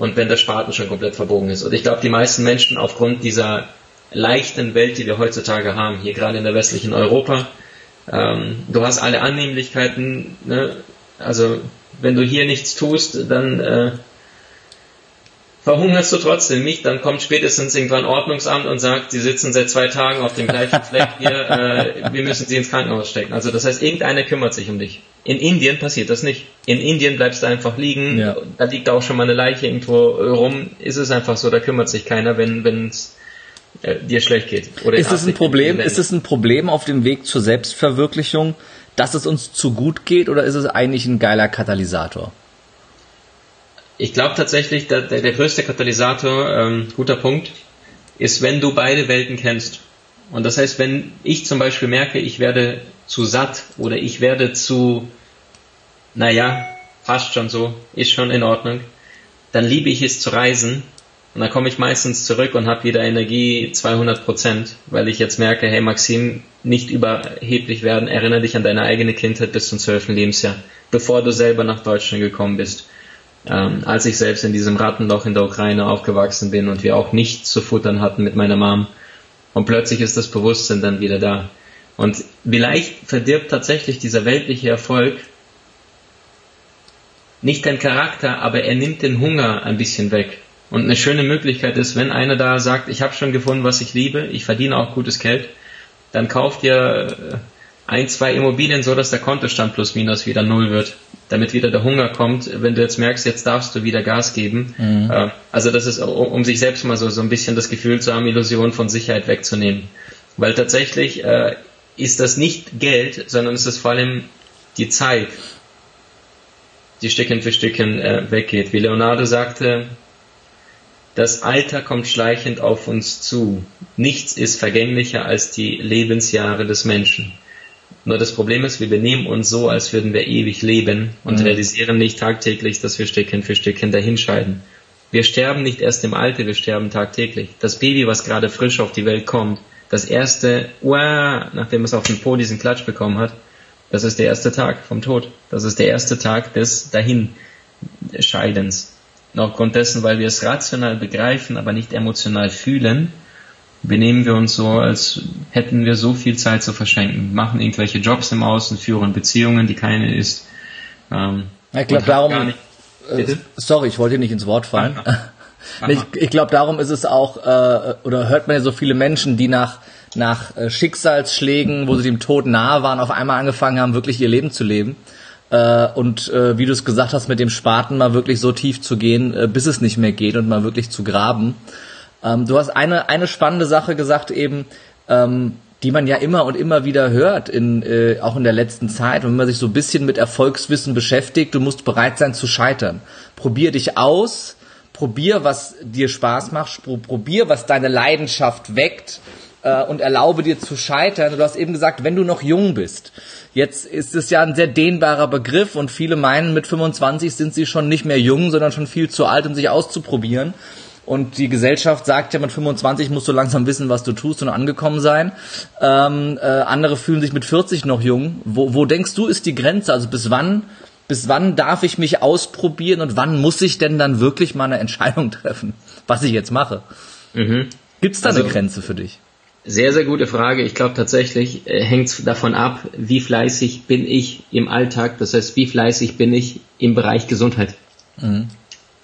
Und wenn der Spaten schon komplett verbogen ist. Und ich glaube, die meisten Menschen aufgrund dieser leichten Welt, die wir heutzutage haben, hier gerade in der westlichen Europa. Ähm, du hast alle Annehmlichkeiten, ne? also wenn du hier nichts tust, dann äh, verhungerst du trotzdem nicht, dann kommt spätestens irgendwann Ordnungsamt und sagt, sie sitzen seit zwei Tagen auf dem gleichen Fleck hier, äh, wir müssen sie ins Krankenhaus stecken. Also das heißt, irgendeiner kümmert sich um dich. In Indien passiert das nicht. In Indien bleibst du einfach liegen, ja. da liegt auch schon mal eine Leiche irgendwo rum, ist es einfach so, da kümmert sich keiner, wenn es äh, dir schlecht geht. Oder ist es ein Problem? Ist es ein Problem auf dem Weg zur Selbstverwirklichung, dass es uns zu gut geht, oder ist es eigentlich ein geiler Katalysator? Ich glaube tatsächlich, der, der, der, größte Katalysator, ähm, guter Punkt, ist, wenn du beide Welten kennst. Und das heißt, wenn ich zum Beispiel merke, ich werde zu satt oder ich werde zu, naja, passt schon so, ist schon in Ordnung, dann liebe ich es zu reisen und dann komme ich meistens zurück und habe wieder Energie 200 Prozent, weil ich jetzt merke, hey Maxim, nicht überheblich werden, erinnere dich an deine eigene Kindheit bis zum 12. Lebensjahr, bevor du selber nach Deutschland gekommen bist. Ähm, als ich selbst in diesem Rattenloch in der Ukraine aufgewachsen bin und wir auch nichts zu futtern hatten mit meiner Mom. Und plötzlich ist das Bewusstsein dann wieder da. Und vielleicht verdirbt tatsächlich dieser weltliche Erfolg nicht den Charakter, aber er nimmt den Hunger ein bisschen weg. Und eine schöne Möglichkeit ist, wenn einer da sagt, ich habe schon gefunden, was ich liebe, ich verdiene auch gutes Geld, dann kauft ihr äh, ein, zwei Immobilien so, dass der Kontostand plus minus wieder null wird, damit wieder der Hunger kommt, wenn du jetzt merkst, jetzt darfst du wieder Gas geben. Mhm. Äh, also das ist, um, sich selbst mal so, so ein bisschen das Gefühl zu haben, Illusion von Sicherheit wegzunehmen. Weil tatsächlich äh, ist das nicht Geld, sondern es ist vor allem die Zeit, die Stückchen für Stückchen äh, weggeht. Wie Leonardo sagte, das Alter kommt schleichend auf uns zu. Nichts ist vergänglicher als die Lebensjahre des Menschen. Nur das Problem ist, wir benehmen uns so, als würden wir ewig leben und mhm. realisieren nicht tagtäglich, dass wir Stückchen für Stückchen dahinscheiden. Wir sterben nicht erst im Alter, wir sterben tagtäglich. Das Baby, was gerade frisch auf die Welt kommt, das erste, uah, nachdem es auf dem Po diesen Klatsch bekommen hat, das ist der erste Tag vom Tod. Das ist der erste Tag des Dahinscheidens. Und aufgrund dessen, weil wir es rational begreifen, aber nicht emotional fühlen, benehmen wir uns so, als hätten wir so viel Zeit zu verschenken, machen irgendwelche Jobs im Außen, führen Beziehungen, die keine ist. Ähm, ich glaube darum, äh, sorry, ich wollte nicht ins Wort fallen. ich, ich glaube darum ist es auch, äh, oder hört man ja so viele Menschen, die nach nach äh, Schicksalsschlägen, wo sie dem Tod nahe waren, auf einmal angefangen haben, wirklich ihr Leben zu leben. Äh, und äh, wie du es gesagt hast, mit dem Spaten mal wirklich so tief zu gehen, äh, bis es nicht mehr geht und mal wirklich zu graben. Ähm, du hast eine, eine spannende Sache gesagt eben, ähm, die man ja immer und immer wieder hört, in, äh, auch in der letzten Zeit. Wenn man sich so ein bisschen mit Erfolgswissen beschäftigt, du musst bereit sein zu scheitern. Probier dich aus, probier, was dir Spaß macht, probier, was deine Leidenschaft weckt äh, und erlaube dir zu scheitern. Du hast eben gesagt, wenn du noch jung bist. Jetzt ist es ja ein sehr dehnbarer Begriff und viele meinen, mit 25 sind sie schon nicht mehr jung, sondern schon viel zu alt, um sich auszuprobieren. Und die Gesellschaft sagt ja, mit 25 musst du langsam wissen, was du tust und angekommen sein. Ähm, äh, andere fühlen sich mit 40 noch jung. Wo, wo denkst du, ist die Grenze? Also bis wann, bis wann darf ich mich ausprobieren und wann muss ich denn dann wirklich mal eine Entscheidung treffen, was ich jetzt mache? Mhm. Gibt es da also, eine Grenze für dich? Sehr, sehr gute Frage. Ich glaube tatsächlich äh, hängt es davon ab, wie fleißig bin ich im Alltag. Das heißt, wie fleißig bin ich im Bereich Gesundheit. Mhm.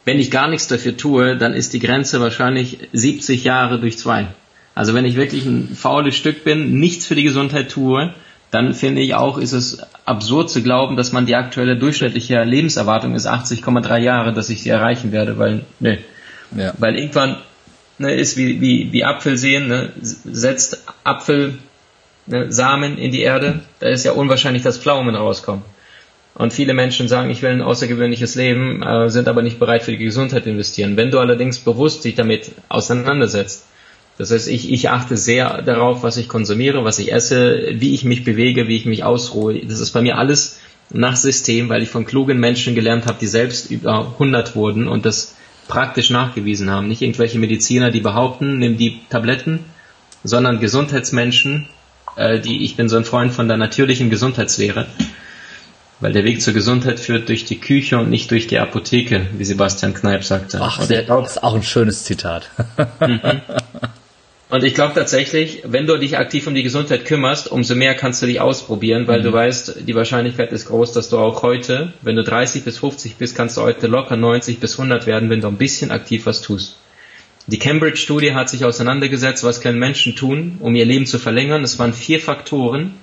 Wenn ich gar nichts dafür tue, dann ist die Grenze wahrscheinlich 70 Jahre durch zwei. Also wenn ich wirklich ein faules Stück bin, nichts für die Gesundheit tue, dann finde ich auch, ist es absurd zu glauben, dass man die aktuelle durchschnittliche Lebenserwartung ist 80,3 Jahre, dass ich sie erreichen werde, weil, ne. Ja. Weil irgendwann ne, ist wie, wie, wie Apfel sehen, ne, setzt Apfelsamen ne, in die Erde, da ist ja unwahrscheinlich, dass Pflaumen rauskommen. Und viele Menschen sagen, ich will ein außergewöhnliches Leben, äh, sind aber nicht bereit für die Gesundheit investieren. Wenn du allerdings bewusst dich damit auseinandersetzt, das heißt, ich, ich achte sehr darauf, was ich konsumiere, was ich esse, wie ich mich bewege, wie ich mich ausruhe. Das ist bei mir alles nach System, weil ich von klugen Menschen gelernt habe, die selbst über 100 wurden und das praktisch nachgewiesen haben. Nicht irgendwelche Mediziner, die behaupten, nimm die Tabletten, sondern Gesundheitsmenschen, äh, die, ich bin so ein Freund von der natürlichen Gesundheitslehre. Weil der Weg zur Gesundheit führt durch die Küche und nicht durch die Apotheke, wie Sebastian Kneip sagte. Ach, der, das ist auch ein schönes Zitat. Mhm. Und ich glaube tatsächlich, wenn du dich aktiv um die Gesundheit kümmerst, umso mehr kannst du dich ausprobieren, weil mhm. du weißt, die Wahrscheinlichkeit ist groß, dass du auch heute, wenn du 30 bis 50 bist, kannst du heute locker 90 bis 100 werden, wenn du ein bisschen aktiv was tust. Die Cambridge-Studie hat sich auseinandergesetzt, was können Menschen tun, um ihr Leben zu verlängern. Es waren vier Faktoren,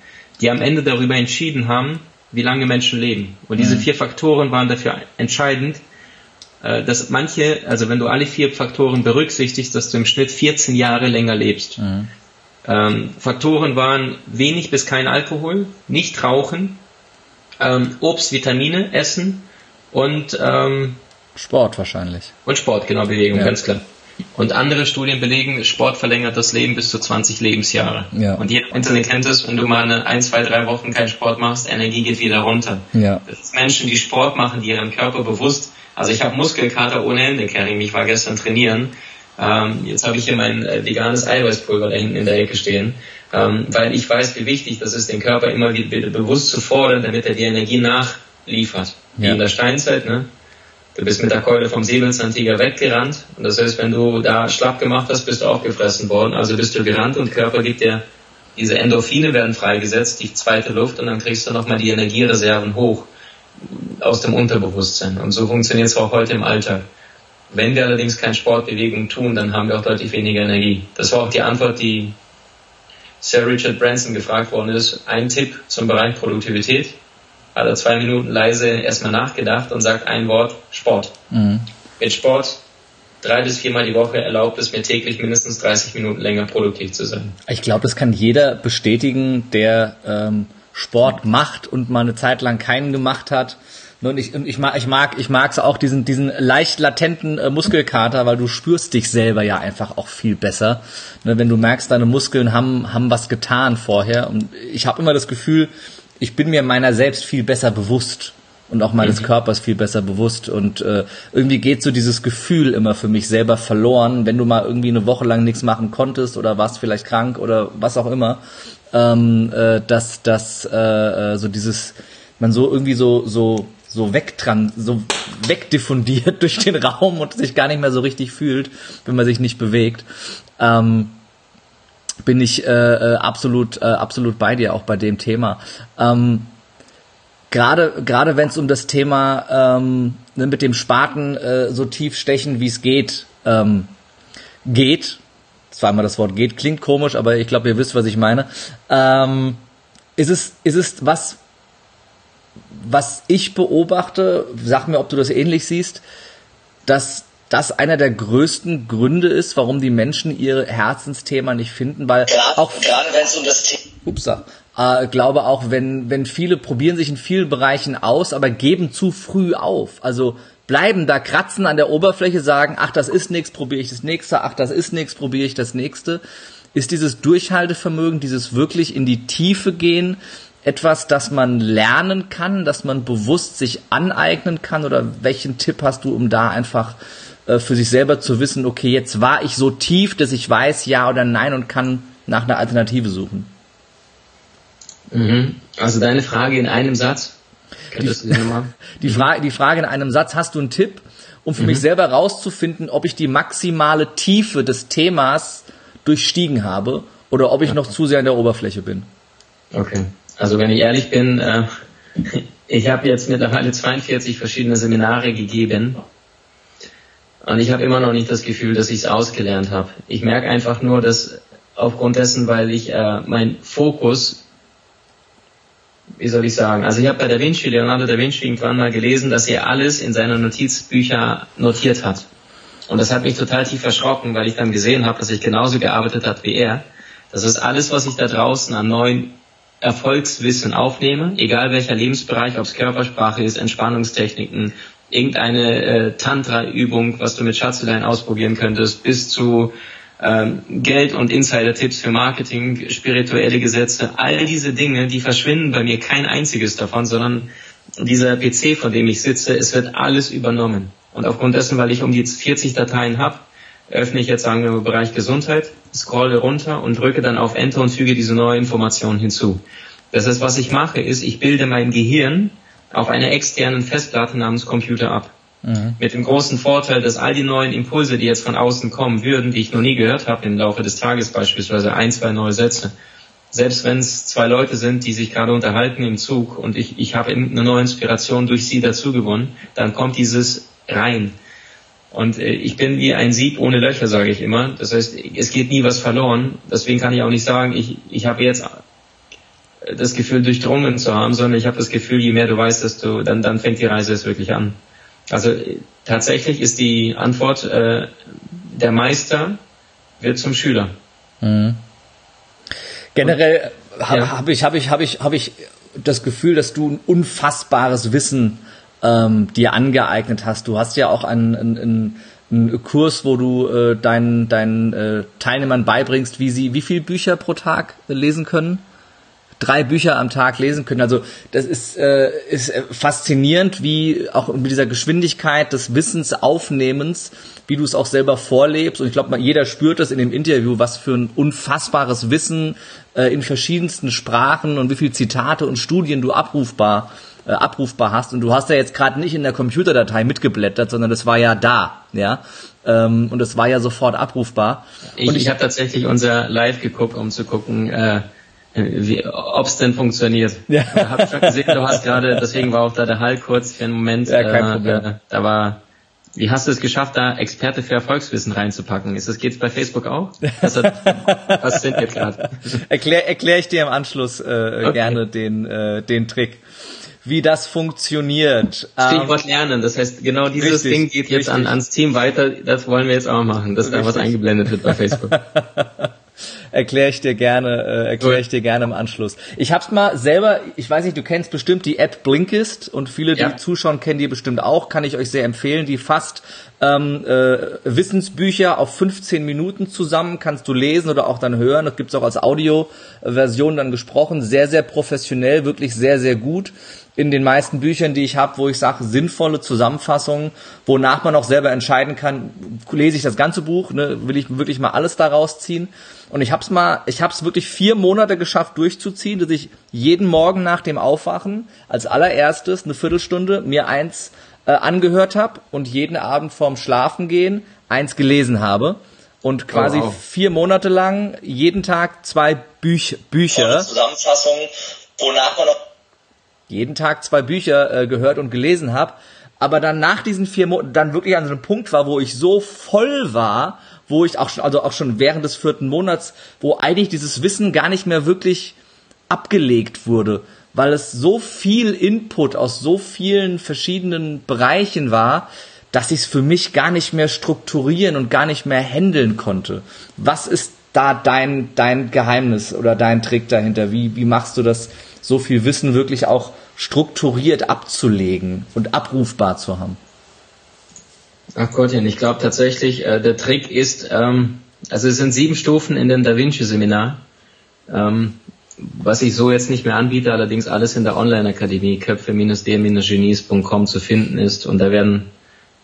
die am Ende darüber entschieden haben, wie lange Menschen leben. Und diese mhm. vier Faktoren waren dafür entscheidend, äh, dass manche, also wenn du alle vier Faktoren berücksichtigst, dass du im Schnitt 14 Jahre länger lebst. Mhm. Ähm, Faktoren waren wenig bis kein Alkohol, nicht rauchen, ähm, Obst, Vitamine essen und ähm, Sport wahrscheinlich. Und Sport, genau, Bewegung, ja. ganz klar. Und andere Studien belegen, Sport verlängert das Leben bis zu 20 Lebensjahre. Ja. Und jeder Internet kennt es, wenn du mal eine ein, zwei, drei Wochen keinen Sport machst, Energie geht wieder runter. Ja. Das ist Menschen, die Sport machen, die ihren Körper bewusst also ich habe Muskelkater ohne Ende, Karim. Ich war gestern trainieren. Ähm, jetzt habe ich hier mein äh, veganes Eiweißpulver da hinten in der Ecke stehen, ähm, weil ich weiß, wie wichtig das ist, den Körper immer wieder bewusst zu fordern, damit er die Energie nachliefert. Wie ja. in der Steinzeit, ne? Du bist mit der Keule vom Säbelzahntiger weggerannt und das heißt, wenn du da schlapp gemacht hast, bist du auch gefressen worden. Also bist du gerannt und Körper gibt dir diese Endorphine werden freigesetzt, die zweite Luft und dann kriegst du nochmal die Energiereserven hoch. aus dem Unterbewusstsein. Und so funktioniert es auch heute im Alltag. Wenn wir allerdings keine Sportbewegung tun, dann haben wir auch deutlich weniger Energie. Das war auch die Antwort, die Sir Richard Branson gefragt worden ist. Ein Tipp zum Bereich Produktivität. Hat er zwei Minuten leise erstmal nachgedacht und sagt ein Wort, Sport. Mhm. Mit Sport drei bis viermal die Woche erlaubt es mir täglich mindestens 30 Minuten länger produktiv zu sein. Ich glaube, das kann jeder bestätigen, der ähm, Sport macht und mal eine Zeit lang keinen gemacht hat. Und ich, und ich mag, ich mag, ich mag's auch diesen, diesen leicht latenten äh, Muskelkater, weil du spürst dich selber ja einfach auch viel besser. Ne, wenn du merkst, deine Muskeln haben, haben was getan vorher. Und ich habe immer das Gefühl, ich bin mir meiner selbst viel besser bewusst und auch meines mhm. Körpers viel besser bewusst. Und äh, irgendwie geht so dieses Gefühl immer für mich selber verloren, wenn du mal irgendwie eine Woche lang nichts machen konntest oder warst vielleicht krank oder was auch immer, ähm, äh, dass, dass äh, äh so dieses, man so irgendwie so, so so wegtran, so wegdiffundiert durch den Raum und sich gar nicht mehr so richtig fühlt, wenn man sich nicht bewegt. Ähm, bin ich äh, äh, absolut äh, absolut bei dir auch bei dem Thema. Ähm, gerade gerade wenn es um das Thema ähm, ne, mit dem Spaten äh, so tief stechen wie es geht ähm, geht zweimal das Wort geht klingt komisch aber ich glaube ihr wisst was ich meine ähm, ist es ist es was was ich beobachte, sag mir, ob du das ähnlich siehst, dass das einer der größten Gründe ist, warum die Menschen ihr Herzensthema nicht finden, weil gerade, auch gerade wenn es um das Thema Upsa, äh, glaube auch, wenn wenn viele probieren sich in vielen Bereichen aus, aber geben zu früh auf. Also bleiben da kratzen an der Oberfläche, sagen, ach das ist nichts, probiere ich das nächste, ach das ist nichts, probiere ich das nächste. Ist dieses Durchhaltevermögen, dieses wirklich in die Tiefe gehen, etwas, das man lernen kann, das man bewusst sich aneignen kann? Oder welchen Tipp hast du, um da einfach äh, für sich selber zu wissen, okay, jetzt war ich so tief, dass ich weiß, ja oder nein und kann nach einer Alternative suchen? Mhm. Also deine Frage in einem Satz. Die, die, Frage, die Frage in einem Satz, hast du einen Tipp, um für mhm. mich selber rauszufinden, ob ich die maximale Tiefe des Themas durchstiegen habe oder ob ich okay. noch zu sehr an der Oberfläche bin? Okay. Also wenn ich ehrlich bin, äh, ich habe jetzt mittlerweile 42 verschiedene Seminare gegeben und ich habe immer noch nicht das Gefühl, dass ich es ausgelernt habe. Ich merke einfach nur, dass aufgrund dessen, weil ich äh, mein Fokus, wie soll ich sagen, also ich habe bei Da Vinci, Leonardo da Vinci irgendwann mal gelesen, dass er alles in seiner Notizbücher notiert hat. Und das hat mich total tief erschrocken, weil ich dann gesehen habe, dass ich genauso gearbeitet hat wie er. Das ist alles, was ich da draußen an neuen Erfolgswissen aufnehme, egal welcher Lebensbereich, ob es Körpersprache ist, Entspannungstechniken, irgendeine äh, Tantra-Übung, was du mit Schatzelein ausprobieren könntest, bis zu ähm, Geld- und Insider-Tipps für Marketing, spirituelle Gesetze, all diese Dinge, die verschwinden bei mir kein einziges davon, sondern dieser PC, von dem ich sitze, es wird alles übernommen. Und aufgrund dessen, weil ich um die 40 Dateien habe, öffne ich jetzt, sagen wir mal, Bereich Gesundheit, scrolle runter und drücke dann auf Enter und füge diese neue Information hinzu. Das heißt, was ich mache, ist, ich bilde mein Gehirn auf einer externen Festplatte namens Computer ab. Mhm. Mit dem großen Vorteil, dass all die neuen Impulse, die jetzt von außen kommen würden, die ich noch nie gehört habe im Laufe des Tages, beispielsweise ein, zwei neue Sätze, selbst wenn es zwei Leute sind, die sich gerade unterhalten im Zug und ich, ich habe eine neue Inspiration durch sie dazu gewonnen, dann kommt dieses rein. Und äh, ich bin wie ein Sieb ohne Löcher, sage ich immer. Das heißt, es geht nie was verloren. Deswegen kann ich auch nicht sagen, ich, ich habe jetzt das Gefühl durchdrungen zu haben, sondern ich habe das Gefühl, je mehr du weißt, desto dann, dann fängt die Reise es wirklich an. Also tatsächlich ist die Antwort, äh, der Meister wird zum Schüler. Mhm. Generell habe ja. hab ich, hab ich, hab ich, hab ich das Gefühl, dass du ein unfassbares Wissen ähm, dir angeeignet hast. Du hast ja auch einen, einen, einen Kurs, wo du äh, deinen, deinen äh, Teilnehmern beibringst, wie sie wie viel Bücher pro Tag lesen können drei Bücher am Tag lesen können. Also das ist, äh, ist äh, faszinierend, wie auch mit dieser Geschwindigkeit des Wissensaufnehmens, wie du es auch selber vorlebst. Und ich glaube, jeder spürt das in dem Interview, was für ein unfassbares Wissen äh, in verschiedensten Sprachen und wie viele Zitate und Studien du abrufbar äh, abrufbar hast. Und du hast ja jetzt gerade nicht in der Computerdatei mitgeblättert, sondern das war ja da, ja. Ähm, und es war ja sofort abrufbar. Ich, ich, ich habe tatsächlich unser Live geguckt, um zu gucken, äh, ob es denn funktioniert. Ja. Da hab ich schon gesehen, du hast gerade, deswegen war auch da der Hall kurz für einen Moment. Ja, kein äh, Problem. Äh, da war, wie hast du es geschafft, da Experte für Erfolgswissen reinzupacken? Ist das geht's bei Facebook auch? Das hat, was sind jetzt gerade? Erklär, erklär ich dir im Anschluss äh, okay. gerne den äh, den Trick wie das funktioniert. Stichwort ähm, lernen. Das heißt, genau dieses richtig, Ding geht jetzt an, ans Team weiter. Das wollen wir jetzt auch machen, dass richtig. da was eingeblendet wird bei Facebook. erkläre ich dir gerne, äh, erkläre ich dir gerne im Anschluss. Ich hab's mal selber, ich weiß nicht, du kennst bestimmt die App Blinkist und viele, die ja. zuschauen, kennen die bestimmt auch, kann ich euch sehr empfehlen. Die fasst ähm, äh, Wissensbücher auf 15 Minuten zusammen, kannst du lesen oder auch dann hören. Das gibt's auch als Audioversion dann gesprochen. Sehr, sehr professionell, wirklich sehr, sehr gut in den meisten Büchern, die ich habe, wo ich sage, sinnvolle Zusammenfassungen, wonach man auch selber entscheiden kann, lese ich das ganze Buch, ne, will ich wirklich mal alles daraus ziehen. Und ich habe es mal, ich habe es wirklich vier Monate geschafft durchzuziehen, dass ich jeden Morgen nach dem Aufwachen als allererstes eine Viertelstunde mir eins äh, angehört habe und jeden Abend vorm Schlafengehen eins gelesen habe und quasi oh, wow. vier Monate lang jeden Tag zwei Büch Bücher. Zusammenfassungen, wonach man jeden Tag zwei Bücher äh, gehört und gelesen habe, aber dann nach diesen vier Monaten dann wirklich an so einem Punkt war, wo ich so voll war wo ich auch schon, also auch schon während des vierten Monats, wo eigentlich dieses Wissen gar nicht mehr wirklich abgelegt wurde, weil es so viel Input aus so vielen verschiedenen Bereichen war, dass ich es für mich gar nicht mehr strukturieren und gar nicht mehr handeln konnte. Was ist da dein, dein Geheimnis oder dein Trick dahinter? Wie, wie machst du das, so viel Wissen wirklich auch strukturiert abzulegen und abrufbar zu haben? Ach Gottchen, ich glaube tatsächlich, äh, der Trick ist, ähm, also es sind sieben Stufen in dem Da Vinci Seminar, ähm, was ich so jetzt nicht mehr anbiete, allerdings alles in der Online-Akademie köpfe-der-genies.com zu finden ist und da werden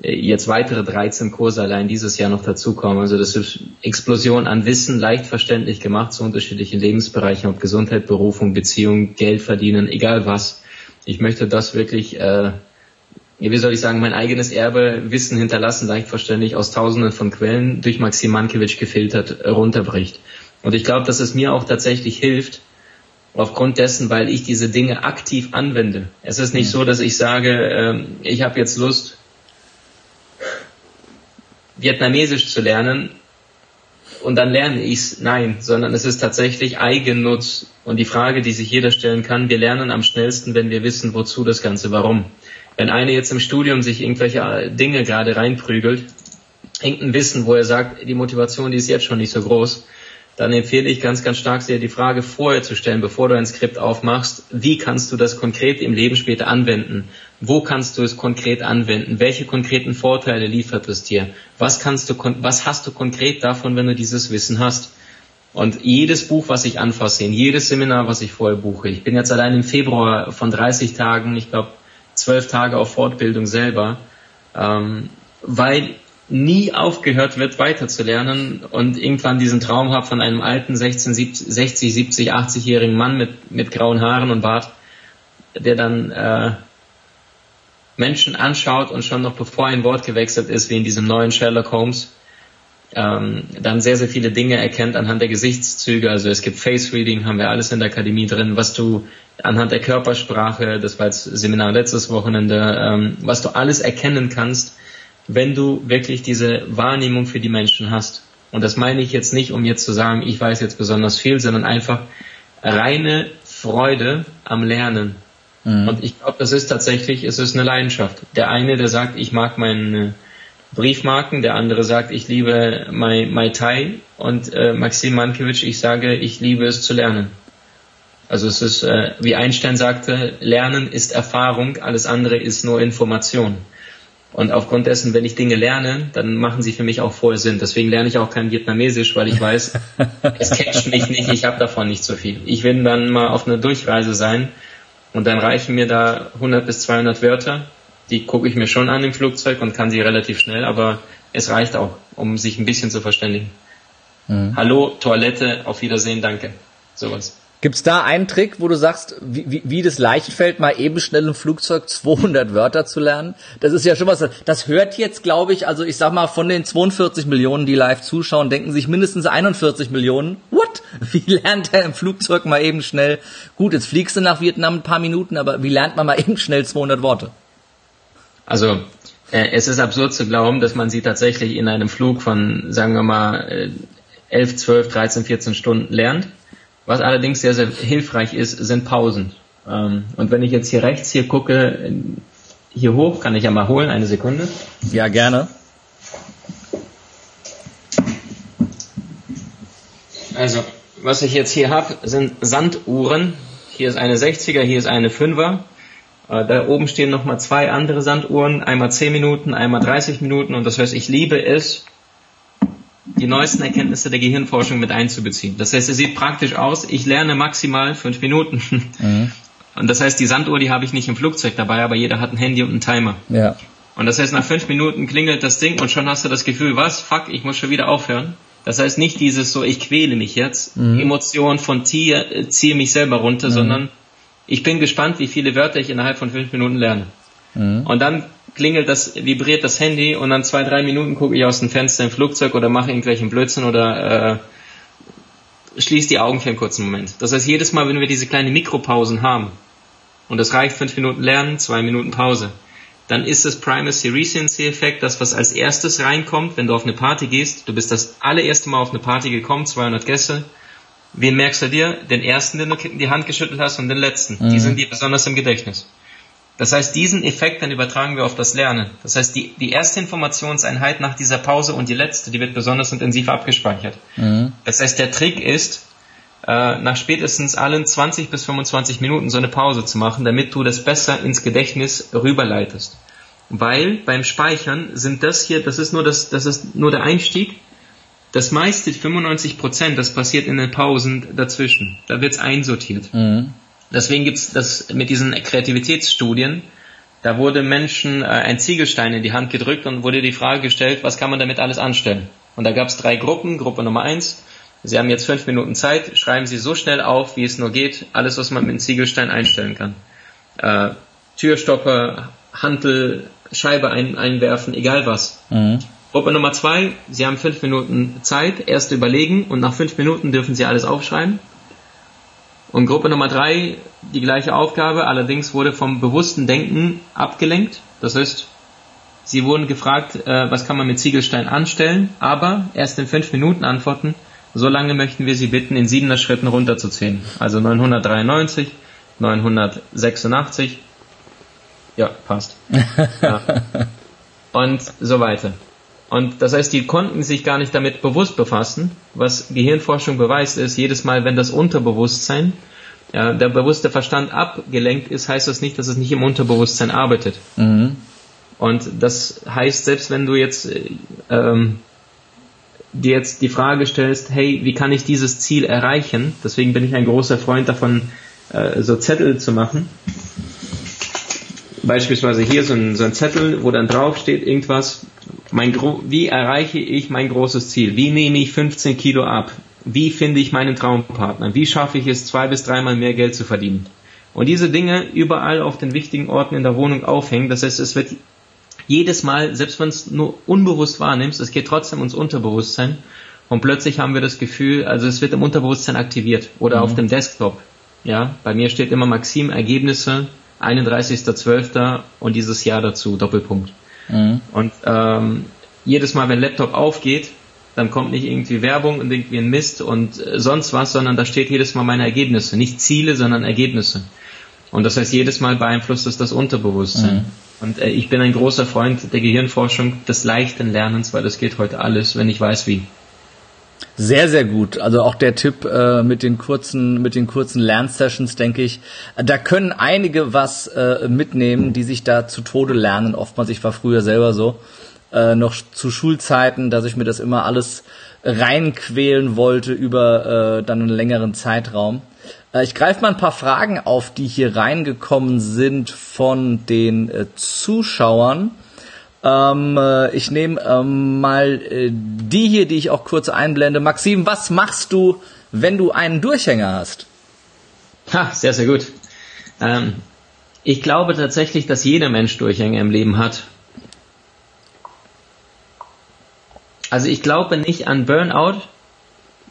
äh, jetzt weitere 13 Kurse allein dieses Jahr noch dazukommen. Also das ist Explosion an Wissen, leicht verständlich gemacht zu unterschiedlichen Lebensbereichen, ob Gesundheit, Berufung, Beziehung, Geld verdienen, egal was. Ich möchte das wirklich äh, wie soll ich sagen, mein eigenes Erbe, Wissen hinterlassen, leicht verständlich aus tausenden von Quellen durch Maxim Mankiewicz gefiltert äh, runterbricht. Und ich glaube, dass es mir auch tatsächlich hilft, aufgrund dessen, weil ich diese Dinge aktiv anwende. Es ist nicht mhm. so, dass ich sage, äh, ich habe jetzt Lust, Vietnamesisch zu lernen und dann lerne ich's. Nein, sondern es ist tatsächlich Eigennutz. Und die Frage, die sich jeder stellen kann, wir lernen am schnellsten, wenn wir wissen, wozu das Ganze, warum. Wenn einer jetzt im Studium sich irgendwelche äh, Dinge gerade reinprügelt, irgendein Wissen, wo er sagt, die Motivation, die ist jetzt schon nicht so groß, dann empfehle ich ganz, ganz stark sehr die Frage vorher zu stellen, bevor du ein Skript aufmachst, wie kannst du das konkret im Leben später anwenden? Wo kannst du es konkret anwenden? Welche konkreten Vorteile liefert es dir? Was kannst du, was hast du konkret davon, wenn du dieses Wissen hast? Und jedes Buch, was ich anfasse, jedes Seminar, was ich vorher buche, ich bin jetzt allein im Februar von 30 Tagen, ich glaube, zwölf Tage auf Fortbildung selber, ähm, weil nie aufgehört wird, weiterzulernen und irgendwann diesen Traum habe von einem alten 16, 70, 60, 70, 80-jährigen Mann mit, mit grauen Haaren und Bart, der dann äh, Menschen anschaut und schon noch bevor ein Wort gewechselt ist, wie in diesem neuen Sherlock Holmes, ähm, dann sehr, sehr viele Dinge erkennt anhand der Gesichtszüge. Also es gibt Face Reading, haben wir alles in der Akademie drin, was du anhand der Körpersprache, das war jetzt Seminar letztes Wochenende, ähm, was du alles erkennen kannst, wenn du wirklich diese Wahrnehmung für die Menschen hast. Und das meine ich jetzt nicht, um jetzt zu sagen, ich weiß jetzt besonders viel, sondern einfach reine Freude am Lernen. Mhm. Und ich glaube, das ist tatsächlich, es ist eine Leidenschaft. Der eine, der sagt, ich mag meine Briefmarken, der andere sagt, ich liebe Mai, Mai Tai und äh, Maxim Mankiewicz, ich sage, ich liebe es zu lernen. Also es ist, äh, wie Einstein sagte, Lernen ist Erfahrung, alles andere ist nur Information. Und aufgrund dessen, wenn ich Dinge lerne, dann machen sie für mich auch voll Sinn. Deswegen lerne ich auch kein Vietnamesisch, weil ich weiß, es catcht mich nicht, ich habe davon nicht so viel. Ich will dann mal auf einer Durchreise sein und dann reichen mir da 100 bis 200 Wörter. Die gucke ich mir schon an im Flugzeug und kann sie relativ schnell, aber es reicht auch, um sich ein bisschen zu verständigen. Mhm. Hallo, Toilette, auf Wiedersehen, danke. Sowas. Gibt's da einen Trick, wo du sagst, wie, wie, wie das leicht fällt, mal eben schnell im Flugzeug 200 Wörter zu lernen? Das ist ja schon was, das hört jetzt, glaube ich, also ich sag mal, von den 42 Millionen, die live zuschauen, denken sich mindestens 41 Millionen, what? Wie lernt er im Flugzeug mal eben schnell? Gut, jetzt fliegst du nach Vietnam ein paar Minuten, aber wie lernt man mal eben schnell 200 Worte? Also, äh, es ist absurd zu glauben, dass man sie tatsächlich in einem Flug von, sagen wir mal, 11, 12, 13, 14 Stunden lernt was allerdings sehr, sehr hilfreich ist, sind Pausen. Ähm, und wenn ich jetzt hier rechts hier gucke, hier hoch, kann ich ja mal holen, eine Sekunde. Ja, gerne. Also, was ich jetzt hier habe, sind Sanduhren. Hier ist eine 60er, hier ist eine 5er. Äh, da oben stehen nochmal zwei andere Sanduhren, einmal 10 Minuten, einmal 30 Minuten. Und das heißt, ich liebe es, die neuesten Erkenntnisse der Gehirnforschung mit einzubeziehen. Das heißt, es sieht praktisch aus, ich lerne maximal fünf Minuten. Mhm. Und das heißt, die Sanduhr, die habe ich nicht im Flugzeug dabei, aber jeder hat ein Handy und einen Timer. Ja. Und das heißt, nach fünf Minuten klingelt das Ding und schon hast du das Gefühl, was, fuck, ich muss schon wieder aufhören. Das heißt nicht dieses so, ich quäle mich jetzt, mhm. Emotion von Tier, ziehe mich selber runter, mhm. sondern ich bin gespannt, wie viele Wörter ich innerhalb von fünf Minuten lerne. Mhm. Und dann klingelt das, vibriert das Handy und dann zwei, drei Minuten gucke ich aus dem Fenster im Flugzeug oder mache irgendwelchen Blödsinn oder äh, schließe die Augen für einen kurzen Moment. Das heißt, jedes Mal, wenn wir diese kleinen Mikropausen haben, und das reicht fünf Minuten Lernen, zwei Minuten Pause, dann ist das Primacy Recency Effekt das, was als erstes reinkommt, wenn du auf eine Party gehst. Du bist das allererste Mal auf eine Party gekommen, 200 Gäste. Wen merkst du dir? Den ersten, den du in die Hand geschüttelt hast und den letzten. Mhm. Die sind dir besonders im Gedächtnis. Das heißt, diesen Effekt dann übertragen wir auf das Lernen. Das heißt, die, die erste Informationseinheit nach dieser Pause und die letzte, die wird besonders intensiv abgespeichert. Mhm. Das heißt, der Trick ist, äh, nach spätestens allen 20 bis 25 Minuten so eine Pause zu machen, damit du das besser ins Gedächtnis rüberleitest. Weil beim Speichern sind das hier, das ist nur das, das ist nur der Einstieg. Das meiste, 95 Prozent, das passiert in den Pausen dazwischen. Da wird's einsortiert. Mhm. Deswegen gibt's das mit diesen Kreativitätsstudien. Da wurde Menschen äh, ein Ziegelstein in die Hand gedrückt und wurde die Frage gestellt, was kann man damit alles anstellen? Und da gab's drei Gruppen. Gruppe Nummer eins, Sie haben jetzt fünf Minuten Zeit, schreiben Sie so schnell auf, wie es nur geht, alles, was man mit einem Ziegelstein einstellen kann. Äh, Türstopper, Hantel, Scheibe ein, einwerfen, egal was. Mhm. Gruppe Nummer zwei, Sie haben fünf Minuten Zeit, erst überlegen und nach fünf Minuten dürfen Sie alles aufschreiben. Und Gruppe Nummer drei, die gleiche Aufgabe, allerdings wurde vom bewussten Denken abgelenkt. Das heißt, sie wurden gefragt, äh, was kann man mit Ziegelstein anstellen, aber erst in fünf Minuten antworten, so lange möchten wir sie bitten, in siebener Schritten runterzuzählen. Also 993, 986, ja, passt. Ja. Und so weiter. Und das heißt, die konnten sich gar nicht damit bewusst befassen. Was Gehirnforschung beweist, ist, jedes Mal, wenn das Unterbewusstsein, ja, der bewusste Verstand abgelenkt ist, heißt das nicht, dass es nicht im Unterbewusstsein arbeitet. Mhm. Und das heißt, selbst wenn du jetzt ähm, dir jetzt die Frage stellst, hey, wie kann ich dieses Ziel erreichen? Deswegen bin ich ein großer Freund davon, äh, so Zettel zu machen. Beispielsweise hier so ein, so ein Zettel, wo dann drauf steht irgendwas, mein wie erreiche ich mein großes Ziel? Wie nehme ich 15 Kilo ab? Wie finde ich meinen Traumpartner? Wie schaffe ich es, zwei bis dreimal mehr Geld zu verdienen? Und diese Dinge überall auf den wichtigen Orten in der Wohnung aufhängen. Das heißt, es wird jedes Mal, selbst wenn es nur unbewusst wahrnimmst, es geht trotzdem ins Unterbewusstsein. Und plötzlich haben wir das Gefühl, also es wird im Unterbewusstsein aktiviert oder mhm. auf dem Desktop. Ja, bei mir steht immer Maxim Ergebnisse 31.12. und dieses Jahr dazu Doppelpunkt. Mhm. Und ähm, jedes Mal, wenn Laptop aufgeht, dann kommt nicht irgendwie Werbung und irgendwie ein Mist und äh, sonst was, sondern da steht jedes Mal meine Ergebnisse. Nicht Ziele, sondern Ergebnisse. Und das heißt, jedes Mal beeinflusst es das Unterbewusstsein. Mhm. Und äh, ich bin ein großer Freund der Gehirnforschung, des leichten Lernens, weil das geht heute alles, wenn ich weiß wie. Sehr, sehr gut. Also auch der Tipp äh, mit den kurzen, mit den kurzen Lernsessions, denke ich, da können einige was äh, mitnehmen, die sich da zu Tode lernen. Oftmals, ich war früher selber so, äh, noch zu Schulzeiten, dass ich mir das immer alles reinquälen wollte über äh, dann einen längeren Zeitraum. Äh, ich greife mal ein paar Fragen auf, die hier reingekommen sind von den äh, Zuschauern. Ähm, äh, ich nehme ähm, mal äh, die hier, die ich auch kurz einblende. Maxim, was machst du, wenn du einen Durchhänger hast? Ha, sehr, sehr gut. Ähm, ich glaube tatsächlich, dass jeder Mensch Durchhänge im Leben hat. Also ich glaube nicht an Burnout,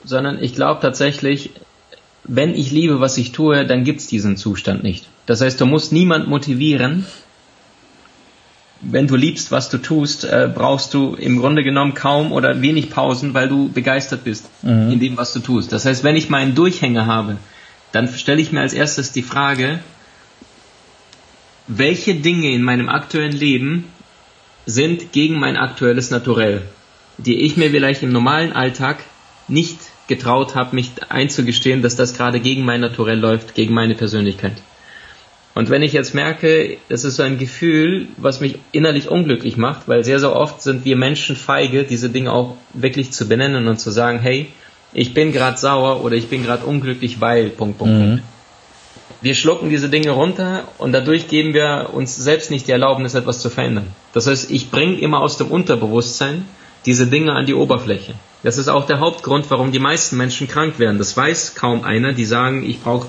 sondern ich glaube tatsächlich, wenn ich liebe, was ich tue, dann gibt's diesen Zustand nicht. Das heißt, du musst niemand motivieren. Wenn du liebst, was du tust, äh, brauchst du im Grunde genommen kaum oder wenig Pausen, weil du begeistert bist mhm. in dem, was du tust. Das heißt, wenn ich meinen Durchhänger habe, dann stelle ich mir als erstes die Frage, welche Dinge in meinem aktuellen Leben sind gegen mein aktuelles Naturell, die ich mir vielleicht im normalen Alltag nicht getraut habe, mich einzugestehen, dass das gerade gegen mein Naturell läuft, gegen meine Persönlichkeit. Und wenn ich jetzt merke, das ist so ein Gefühl, was mich innerlich unglücklich macht, weil sehr, sehr oft sind wir Menschen feige, diese Dinge auch wirklich zu benennen und zu sagen, hey, ich bin gerade sauer oder ich bin gerade unglücklich, weil, Punkt, Punkt, mhm. Punkt. Wir schlucken diese Dinge runter und dadurch geben wir uns selbst nicht die Erlaubnis, etwas zu verändern. Das heißt, ich bringe immer aus dem Unterbewusstsein diese Dinge an die Oberfläche. Das ist auch der Hauptgrund, warum die meisten Menschen krank werden. Das weiß kaum einer, die sagen, ich brauche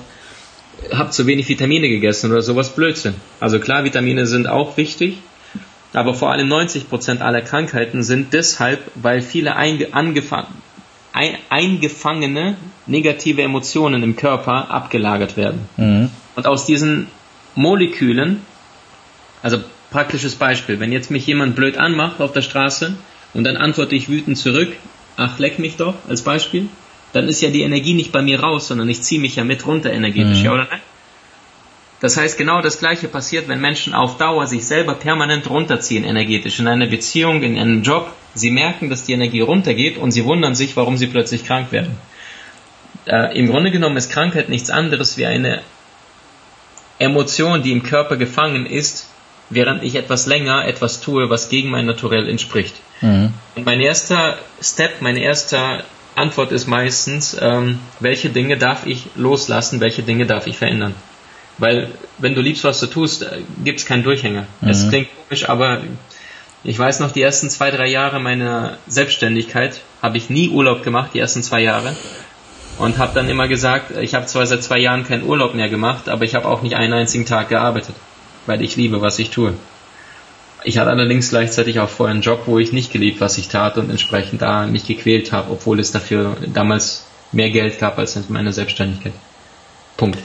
habe zu wenig Vitamine gegessen oder sowas Blödsinn. Also klar, Vitamine sind auch wichtig, aber vor allem 90 Prozent aller Krankheiten sind deshalb, weil viele eingefangene negative Emotionen im Körper abgelagert werden. Mhm. Und aus diesen Molekülen, also praktisches Beispiel, wenn jetzt mich jemand blöd anmacht auf der Straße und dann antworte ich wütend zurück, ach leck mich doch als Beispiel, dann ist ja die Energie nicht bei mir raus, sondern ich ziehe mich ja mit runter energetisch, mhm. ja oder nein? Das heißt, genau das Gleiche passiert, wenn Menschen auf Dauer sich selber permanent runterziehen energetisch in einer Beziehung, in einem Job. Sie merken, dass die Energie runtergeht und sie wundern sich, warum sie plötzlich krank werden. Äh, Im Grunde genommen ist Krankheit nichts anderes wie eine Emotion, die im Körper gefangen ist, während ich etwas länger etwas tue, was gegen mein Naturell entspricht. Mhm. Und mein erster Step, meine erste Antwort ist meistens, ähm, welche Dinge darf ich loslassen, welche Dinge darf ich verändern. Weil wenn du liebst, was du tust, äh, gibt es keinen Durchhänger. Mhm. Es klingt komisch, aber ich weiß noch, die ersten zwei, drei Jahre meiner Selbstständigkeit habe ich nie Urlaub gemacht, die ersten zwei Jahre. Und habe dann immer gesagt, ich habe zwar seit zwei Jahren keinen Urlaub mehr gemacht, aber ich habe auch nicht einen einzigen Tag gearbeitet, weil ich liebe, was ich tue. Ich hatte allerdings gleichzeitig auch vorher einen Job, wo ich nicht geliebt, was ich tat und entsprechend da mich gequält habe, obwohl es dafür damals mehr Geld gab als in meiner Selbstständigkeit. Punkt.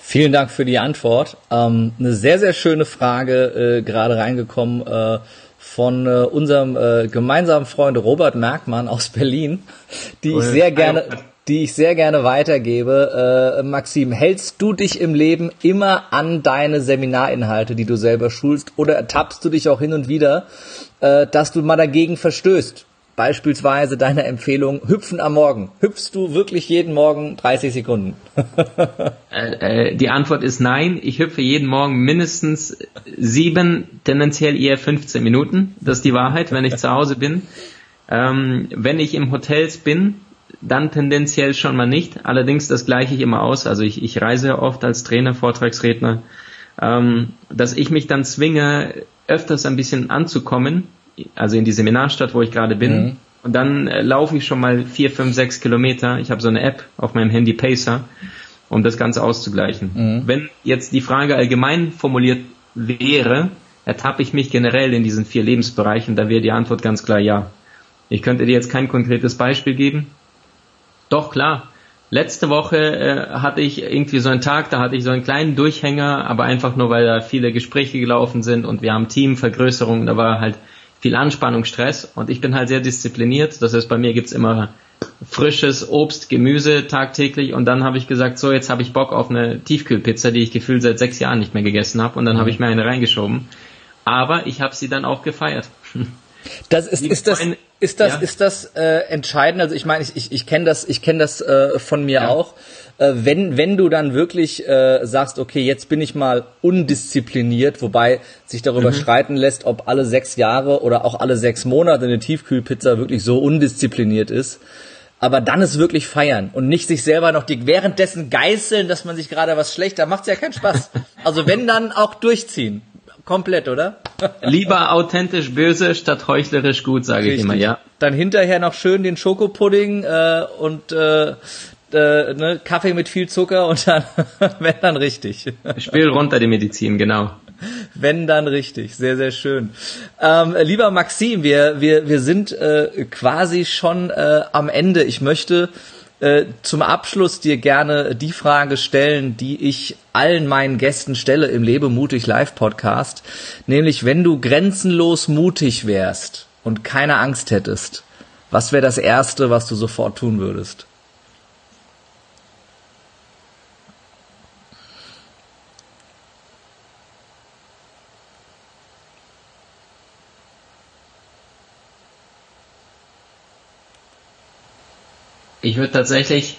Vielen Dank für die Antwort. Ähm, eine sehr, sehr schöne Frage äh, gerade reingekommen äh, von äh, unserem äh, gemeinsamen Freund Robert Merkmann aus Berlin, die ich sehr gerne, die ich sehr gerne weitergebe. Äh, Maxim, hältst du dich im Leben immer an deine Seminarinhalte, die du selber schulst, oder ertappst du dich auch hin und wieder, äh, dass du mal dagegen verstößt? Beispielsweise deine Empfehlung, hüpfen am Morgen. Hüpfst du wirklich jeden Morgen 30 Sekunden? äh, äh, die Antwort ist nein. Ich hüpfe jeden Morgen mindestens sieben, tendenziell eher 15 Minuten. Das ist die Wahrheit, wenn ich zu Hause bin. Ähm, wenn ich im Hotels bin, dann tendenziell schon mal nicht. Allerdings, das gleiche ich immer aus. Also ich, ich reise oft als Trainer, Vortragsredner, ähm, dass ich mich dann zwinge, öfters ein bisschen anzukommen also in die Seminarstadt, wo ich gerade bin. Mhm. Und dann äh, laufe ich schon mal vier, fünf, sechs Kilometer. Ich habe so eine App auf meinem Handy Pacer, um das Ganze auszugleichen. Mhm. Wenn jetzt die Frage allgemein formuliert wäre, ertappe ich mich generell in diesen vier Lebensbereichen, da wäre die Antwort ganz klar ja. Ich könnte dir jetzt kein konkretes Beispiel geben. Doch klar. Letzte Woche äh, hatte ich irgendwie so einen Tag, da hatte ich so einen kleinen Durchhänger, aber einfach nur, weil da viele Gespräche gelaufen sind und wir haben Teamvergrößerung, da war halt viel Anspannung, Stress und ich bin halt sehr diszipliniert. Das heißt, bei mir gibt's immer frisches Obst, Gemüse tagtäglich und dann habe ich gesagt, so jetzt habe ich Bock auf eine Tiefkühlpizza, die ich gefühlt seit sechs Jahren nicht mehr gegessen habe und dann mhm. habe ich mir eine reingeschoben. Aber ich habe sie dann auch gefeiert. Das ist, ist das ist das ja. ist das äh, entscheidend? Also ich meine, ich, ich, ich kenne das ich kenne das äh, von mir ja. auch. Äh, wenn wenn du dann wirklich äh, sagst, okay, jetzt bin ich mal undiszipliniert, wobei sich darüber mhm. streiten lässt, ob alle sechs Jahre oder auch alle sechs Monate eine Tiefkühlpizza wirklich so undiszipliniert ist. Aber dann ist wirklich feiern und nicht sich selber noch die währenddessen geißeln, dass man sich gerade was schlecht, da macht's ja keinen Spaß. Also wenn dann auch durchziehen. Komplett, oder? Lieber authentisch böse statt heuchlerisch gut, sage ich immer, ja. Dann hinterher noch schön den Schokopudding äh, und äh, äh, ne, Kaffee mit viel Zucker und dann, wenn dann richtig. Spiel runter die Medizin, genau. Wenn dann richtig, sehr, sehr schön. Ähm, lieber Maxim, wir, wir, wir sind äh, quasi schon äh, am Ende. Ich möchte äh, zum Abschluss dir gerne die Frage stellen, die ich allen meinen Gästen stelle im Lebe mutig Live Podcast, nämlich wenn du grenzenlos mutig wärst und keine Angst hättest, was wäre das erste, was du sofort tun würdest? Ich würde tatsächlich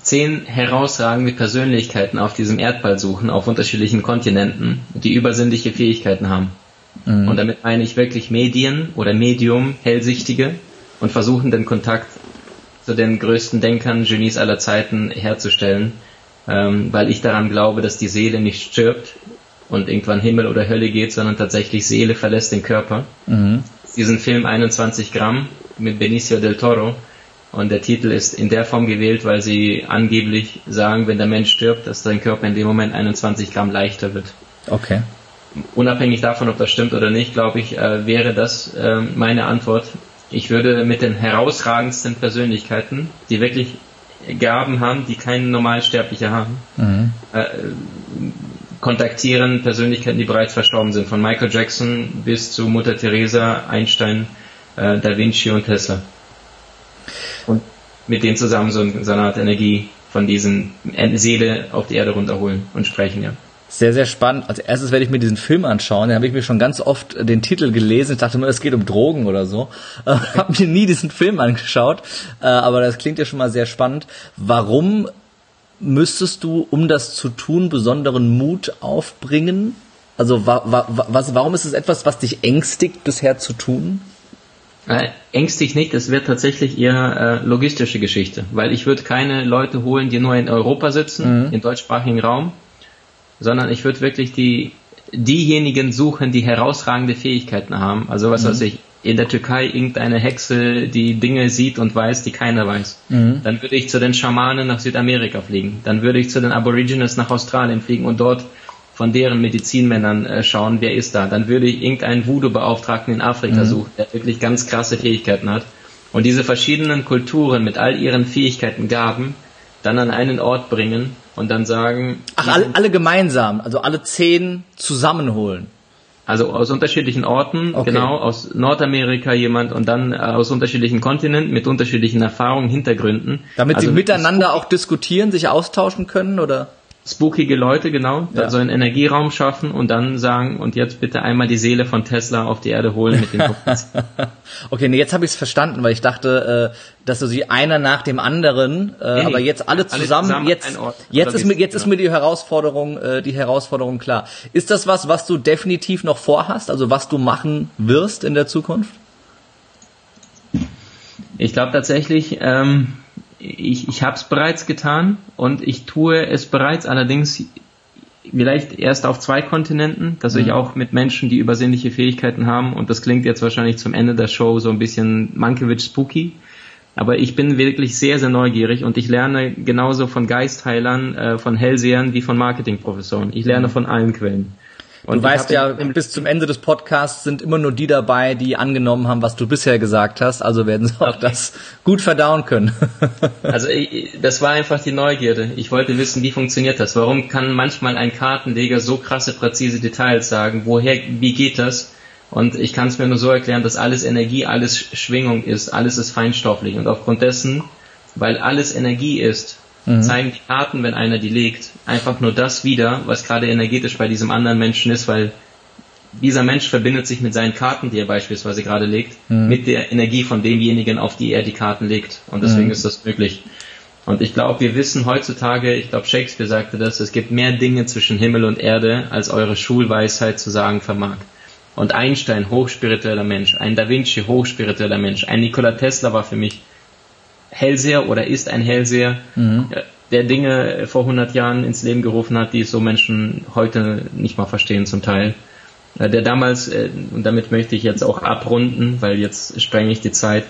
zehn herausragende Persönlichkeiten auf diesem Erdball suchen, auf unterschiedlichen Kontinenten, die übersinnliche Fähigkeiten haben. Mhm. Und damit meine ich wirklich Medien oder Medium, Hellsichtige und versuchen den Kontakt zu den größten Denkern, Genies aller Zeiten herzustellen, ähm, weil ich daran glaube, dass die Seele nicht stirbt und irgendwann Himmel oder Hölle geht, sondern tatsächlich Seele verlässt den Körper. Mhm. Diesen Film 21 Gramm mit Benicio del Toro und der Titel ist in der Form gewählt, weil sie angeblich sagen, wenn der Mensch stirbt, dass sein Körper in dem Moment 21 Gramm leichter wird. Okay. Unabhängig davon, ob das stimmt oder nicht, glaube ich, äh, wäre das äh, meine Antwort. Ich würde mit den herausragendsten Persönlichkeiten, die wirklich Gaben haben, die kein Normalsterblicher haben, mhm. äh, kontaktieren, Persönlichkeiten, die bereits verstorben sind, von Michael Jackson bis zu Mutter Teresa, Einstein, äh, Da Vinci und Tesla mit denen zusammen so, so eine Art Energie von diesen Seele auf die Erde runterholen und sprechen, ja. Sehr, sehr spannend. Als erstes werde ich mir diesen Film anschauen. Da habe ich mir schon ganz oft den Titel gelesen. Ich dachte nur, es geht um Drogen oder so. Äh, habe mir nie diesen Film angeschaut. Äh, aber das klingt ja schon mal sehr spannend. Warum müsstest du, um das zu tun, besonderen Mut aufbringen? Also wa wa was, warum ist es etwas, was dich ängstigt, bisher zu tun? Äh, ängstigt nicht, es wird tatsächlich eher äh, logistische Geschichte, weil ich würde keine Leute holen, die nur in Europa sitzen, mhm. im deutschsprachigen Raum, sondern ich würde wirklich die diejenigen suchen, die herausragende Fähigkeiten haben. Also was mhm. weiß ich, in der Türkei irgendeine Hexe, die Dinge sieht und weiß, die keiner weiß. Mhm. Dann würde ich zu den Schamanen nach Südamerika fliegen. Dann würde ich zu den Aborigines nach Australien fliegen und dort von deren Medizinmännern äh, schauen, wer ist da. Dann würde ich irgendeinen Voodoo-Beauftragten in Afrika mhm. suchen, der wirklich ganz krasse Fähigkeiten hat. Und diese verschiedenen Kulturen mit all ihren Fähigkeiten, Gaben, dann an einen Ort bringen und dann sagen. Ach, alle, alle gemeinsam, also alle zehn zusammenholen. Also aus unterschiedlichen Orten, okay. genau, aus Nordamerika jemand und dann äh, aus unterschiedlichen Kontinenten mit unterschiedlichen Erfahrungen, Hintergründen. Damit also sie miteinander auch diskutieren, sich austauschen können, oder? Spookige Leute, genau, ja. so einen Energieraum schaffen und dann sagen, und jetzt bitte einmal die Seele von Tesla auf die Erde holen mit den Okay, nee, jetzt habe ich es verstanden, weil ich dachte, äh, dass du sie einer nach dem anderen, äh, nee, aber jetzt alle zusammen, alle zusammen jetzt, jetzt ist mir, jetzt ist mir die Herausforderung, äh, die Herausforderung klar. Ist das was, was du definitiv noch vorhast, also was du machen wirst in der Zukunft? Ich glaube tatsächlich, ähm, ich, ich habe es bereits getan und ich tue es bereits allerdings vielleicht erst auf zwei Kontinenten, dass mhm. ich auch mit Menschen, die übersinnliche Fähigkeiten haben und das klingt jetzt wahrscheinlich zum Ende der Show so ein bisschen Mankiewicz spooky, aber ich bin wirklich sehr, sehr neugierig und ich lerne genauso von Geistheilern, äh, von Hellsehern wie von Marketingprofessoren. Ich lerne mhm. von allen Quellen. Und du weißt ja, bis zum Ende des Podcasts sind immer nur die dabei, die angenommen haben, was du bisher gesagt hast. Also werden sie auch okay. das gut verdauen können. also das war einfach die Neugierde. Ich wollte wissen, wie funktioniert das? Warum kann manchmal ein Kartenleger so krasse, präzise Details sagen? Woher, wie geht das? Und ich kann es mir nur so erklären, dass alles Energie, alles Schwingung ist, alles ist feinstofflich. Und aufgrund dessen, weil alles Energie ist, mhm. zeigen die Karten, wenn einer die legt, einfach nur das wieder, was gerade energetisch bei diesem anderen Menschen ist, weil dieser Mensch verbindet sich mit seinen Karten, die er beispielsweise gerade legt, mhm. mit der Energie von demjenigen, auf die er die Karten legt. Und deswegen mhm. ist das möglich. Und ich glaube, wir wissen heutzutage, ich glaube, Shakespeare sagte das, es gibt mehr Dinge zwischen Himmel und Erde, als eure Schulweisheit zu sagen vermag. Und Einstein, hochspiritueller Mensch, ein Da Vinci, hochspiritueller Mensch, ein Nikola Tesla war für mich Hellseher oder ist ein Hellseher, mhm. der Dinge vor 100 Jahren ins Leben gerufen hat, die so Menschen heute nicht mal verstehen zum Teil. Äh, der damals, äh, und damit möchte ich jetzt auch abrunden, weil jetzt sprenge ich die Zeit,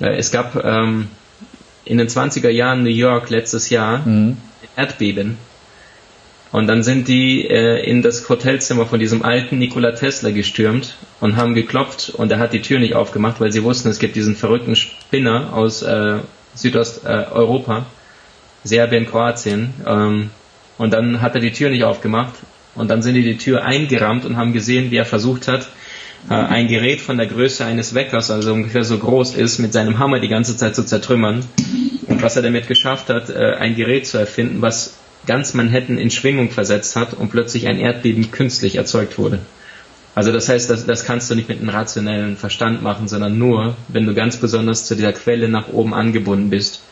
äh, es gab ähm, in den 20er Jahren New York letztes Jahr, mhm. Erdbeben. Und dann sind die äh, in das Hotelzimmer von diesem alten Nikola Tesla gestürmt und haben geklopft und er hat die Tür nicht aufgemacht, weil sie wussten, es gibt diesen verrückten Spinner aus äh, Südosteuropa, äh, Serbien, Kroatien. Ähm, und dann hat er die Tür nicht aufgemacht und dann sind die die Tür eingerammt und haben gesehen, wie er versucht hat, äh, ein Gerät von der Größe eines Weckers, also ungefähr so groß ist, mit seinem Hammer die ganze Zeit zu zertrümmern. Und was er damit geschafft hat, äh, ein Gerät zu erfinden, was ganz Manhattan in Schwingung versetzt hat und plötzlich ein Erdbeben künstlich erzeugt wurde. Also das heißt, das, das kannst du nicht mit einem rationellen Verstand machen, sondern nur, wenn du ganz besonders zu dieser Quelle nach oben angebunden bist.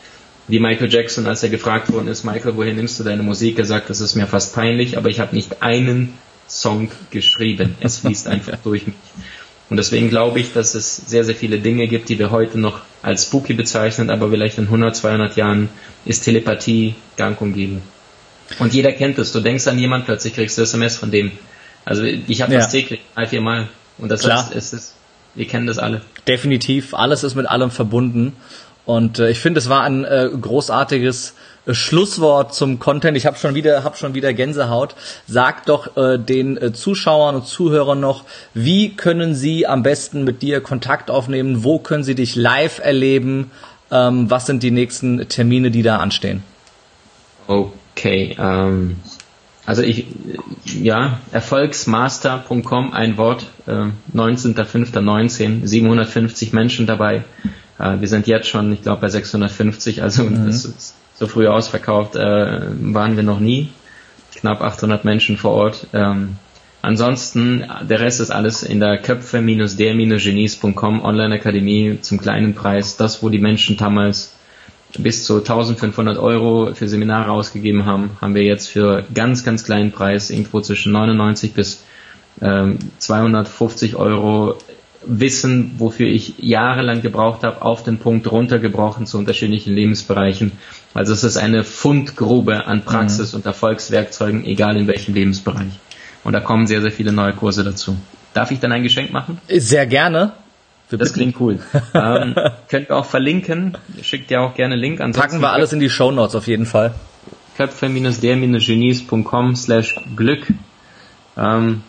Wie Michael Jackson, als er gefragt worden ist, Michael, woher nimmst du deine Musik? Er sagt, das ist mir fast peinlich, aber ich habe nicht einen Song geschrieben. Es fließt einfach durch mich. Und deswegen glaube ich, dass es sehr, sehr viele Dinge gibt, die wir heute noch als spooky bezeichnen, aber vielleicht in 100, 200 Jahren ist Telepathie gang und gäbe. Und jeder kennt es. Du denkst an jemanden, plötzlich kriegst du SMS von dem. Also ich habe ja. das täglich, drei, vier Mal. Und das Klar. heißt, es ist, wir kennen das alle. Definitiv, alles ist mit allem verbunden. Und äh, ich finde, es war ein äh, großartiges äh, Schlusswort zum Content. Ich habe schon wieder, hab schon wieder Gänsehaut. Sag doch äh, den äh, Zuschauern und Zuhörern noch, wie können sie am besten mit dir Kontakt aufnehmen? Wo können sie dich live erleben? Ähm, was sind die nächsten Termine, die da anstehen? Okay, ähm, also ich, ja, erfolgsmaster.com, ein Wort, äh, 19.05.19, 750 Menschen dabei. Äh, wir sind jetzt schon, ich glaube, bei 650, also mhm. ist so früh ausverkauft äh, waren wir noch nie. Knapp 800 Menschen vor Ort. Ähm, ansonsten, der Rest ist alles in der Köpfe-der-genies.com Online-Akademie zum kleinen Preis. Das, wo die Menschen damals bis zu 1500 Euro für Seminare ausgegeben haben, haben wir jetzt für ganz, ganz kleinen Preis, irgendwo zwischen 99 bis ähm, 250 Euro Wissen, wofür ich jahrelang gebraucht habe, auf den Punkt runtergebrochen zu unterschiedlichen Lebensbereichen. Also es ist eine Fundgrube an Praxis mhm. und Erfolgswerkzeugen, egal in welchem Lebensbereich. Und da kommen sehr, sehr viele neue Kurse dazu. Darf ich dann ein Geschenk machen? Sehr gerne. Das klingt cool. ähm, könnt ihr auch verlinken. Schickt ja auch gerne Link. Ansonsten Packen wir alles in die Show Notes auf jeden Fall. Köpfe-der-genies.com slash Glück. Ähm,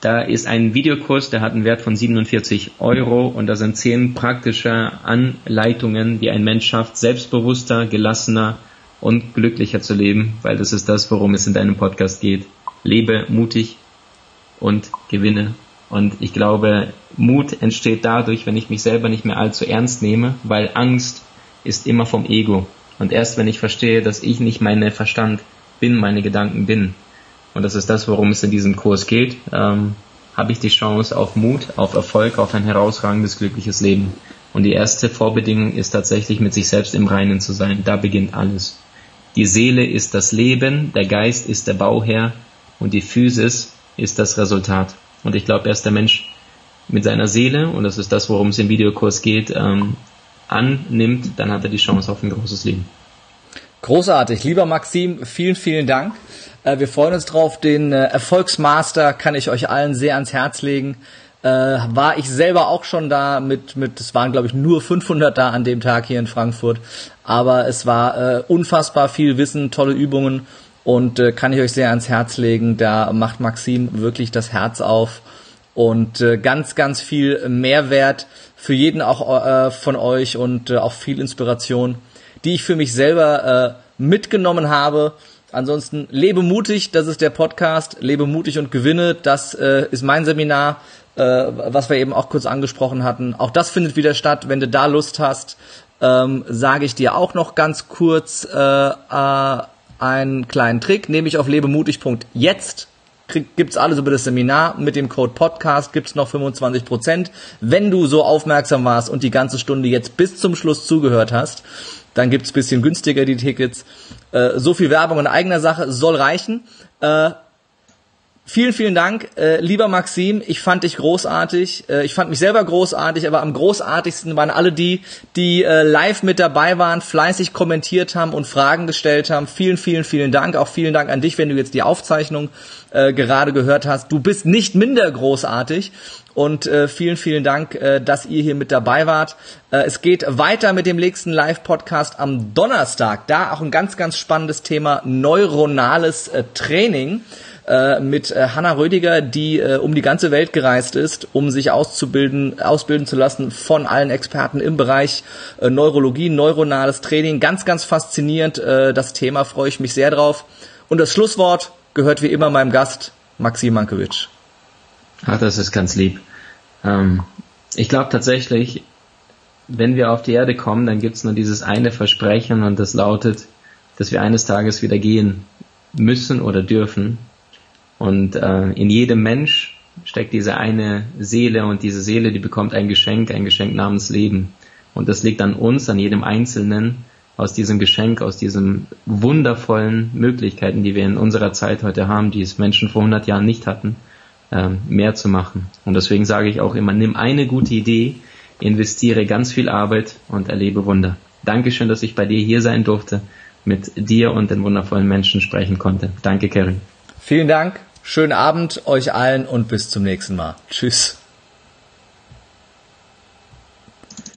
da ist ein Videokurs, der hat einen Wert von 47 Euro und da sind zehn praktische Anleitungen, wie ein Mensch schafft, selbstbewusster, gelassener und glücklicher zu leben, weil das ist das, worum es in deinem Podcast geht. Lebe mutig und gewinne und ich glaube, Mut entsteht dadurch, wenn ich mich selber nicht mehr allzu ernst nehme, weil Angst ist immer vom Ego. Und erst wenn ich verstehe, dass ich nicht mein Verstand bin, meine Gedanken bin, und das ist das, worum es in diesem Kurs geht, ähm, habe ich die Chance auf Mut, auf Erfolg, auf ein herausragendes, glückliches Leben. Und die erste Vorbedingung ist tatsächlich mit sich selbst im Reinen zu sein. Da beginnt alles. Die Seele ist das Leben, der Geist ist der Bauherr und die Physis ist das Resultat. Und ich glaube, erst der Mensch mit seiner Seele, und das ist das, worum es im Videokurs geht, ähm, annimmt, dann hat er die Chance auf ein großes Leben. Großartig. Lieber Maxim, vielen, vielen Dank. Äh, wir freuen uns drauf. Den äh, Erfolgsmaster kann ich euch allen sehr ans Herz legen. Äh, war ich selber auch schon da mit, mit, es waren glaube ich nur 500 da an dem Tag hier in Frankfurt. Aber es war äh, unfassbar viel Wissen, tolle Übungen und äh, kann ich euch sehr ans Herz legen. Da macht Maxim wirklich das Herz auf und äh, ganz, ganz viel Mehrwert für jeden auch äh, von euch und äh, auch viel Inspiration, die ich für mich selber äh, mitgenommen habe. Ansonsten lebe mutig, das ist der Podcast. Lebe mutig und gewinne, das äh, ist mein Seminar, äh, was wir eben auch kurz angesprochen hatten. Auch das findet wieder statt. Wenn du da Lust hast, ähm, sage ich dir auch noch ganz kurz äh, äh, einen kleinen Trick, nämlich auf lebemutig.jetzt gibt's alles über das Seminar. Mit dem Code Podcast gibt's noch 25%. Wenn du so aufmerksam warst und die ganze Stunde jetzt bis zum Schluss zugehört hast, dann gibt's bisschen günstiger die Tickets. Äh, so viel Werbung in eigener Sache soll reichen. Äh, Vielen, vielen Dank, äh, lieber Maxim. Ich fand dich großartig. Äh, ich fand mich selber großartig, aber am großartigsten waren alle die, die äh, live mit dabei waren, fleißig kommentiert haben und Fragen gestellt haben. Vielen, vielen, vielen Dank. Auch vielen Dank an dich, wenn du jetzt die Aufzeichnung äh, gerade gehört hast. Du bist nicht minder großartig. Und äh, vielen, vielen Dank, äh, dass ihr hier mit dabei wart. Äh, es geht weiter mit dem nächsten Live-Podcast am Donnerstag. Da auch ein ganz, ganz spannendes Thema neuronales äh, Training äh, mit äh, Hanna Rödiger, die äh, um die ganze Welt gereist ist, um sich auszubilden, ausbilden zu lassen von allen Experten im Bereich äh, Neurologie, neuronales Training. Ganz, ganz faszinierend äh, das Thema, freue ich mich sehr drauf. Und das Schlusswort gehört wie immer meinem Gast, Maxim Mankiewicz. Ach, das ist ganz lieb. Ähm, ich glaube tatsächlich, wenn wir auf die Erde kommen, dann gibt's nur dieses eine Versprechen und das lautet, dass wir eines Tages wieder gehen müssen oder dürfen. Und äh, in jedem Mensch steckt diese eine Seele und diese Seele, die bekommt ein Geschenk, ein Geschenk namens Leben. Und das liegt an uns, an jedem Einzelnen, aus diesem Geschenk, aus diesen wundervollen Möglichkeiten, die wir in unserer Zeit heute haben, die es Menschen vor 100 Jahren nicht hatten, äh, mehr zu machen. Und deswegen sage ich auch immer, nimm eine gute Idee, investiere ganz viel Arbeit und erlebe Wunder. Dankeschön, dass ich bei dir hier sein durfte, mit dir und den wundervollen Menschen sprechen konnte. Danke, Karen. Vielen Dank, schönen Abend euch allen und bis zum nächsten Mal. Tschüss.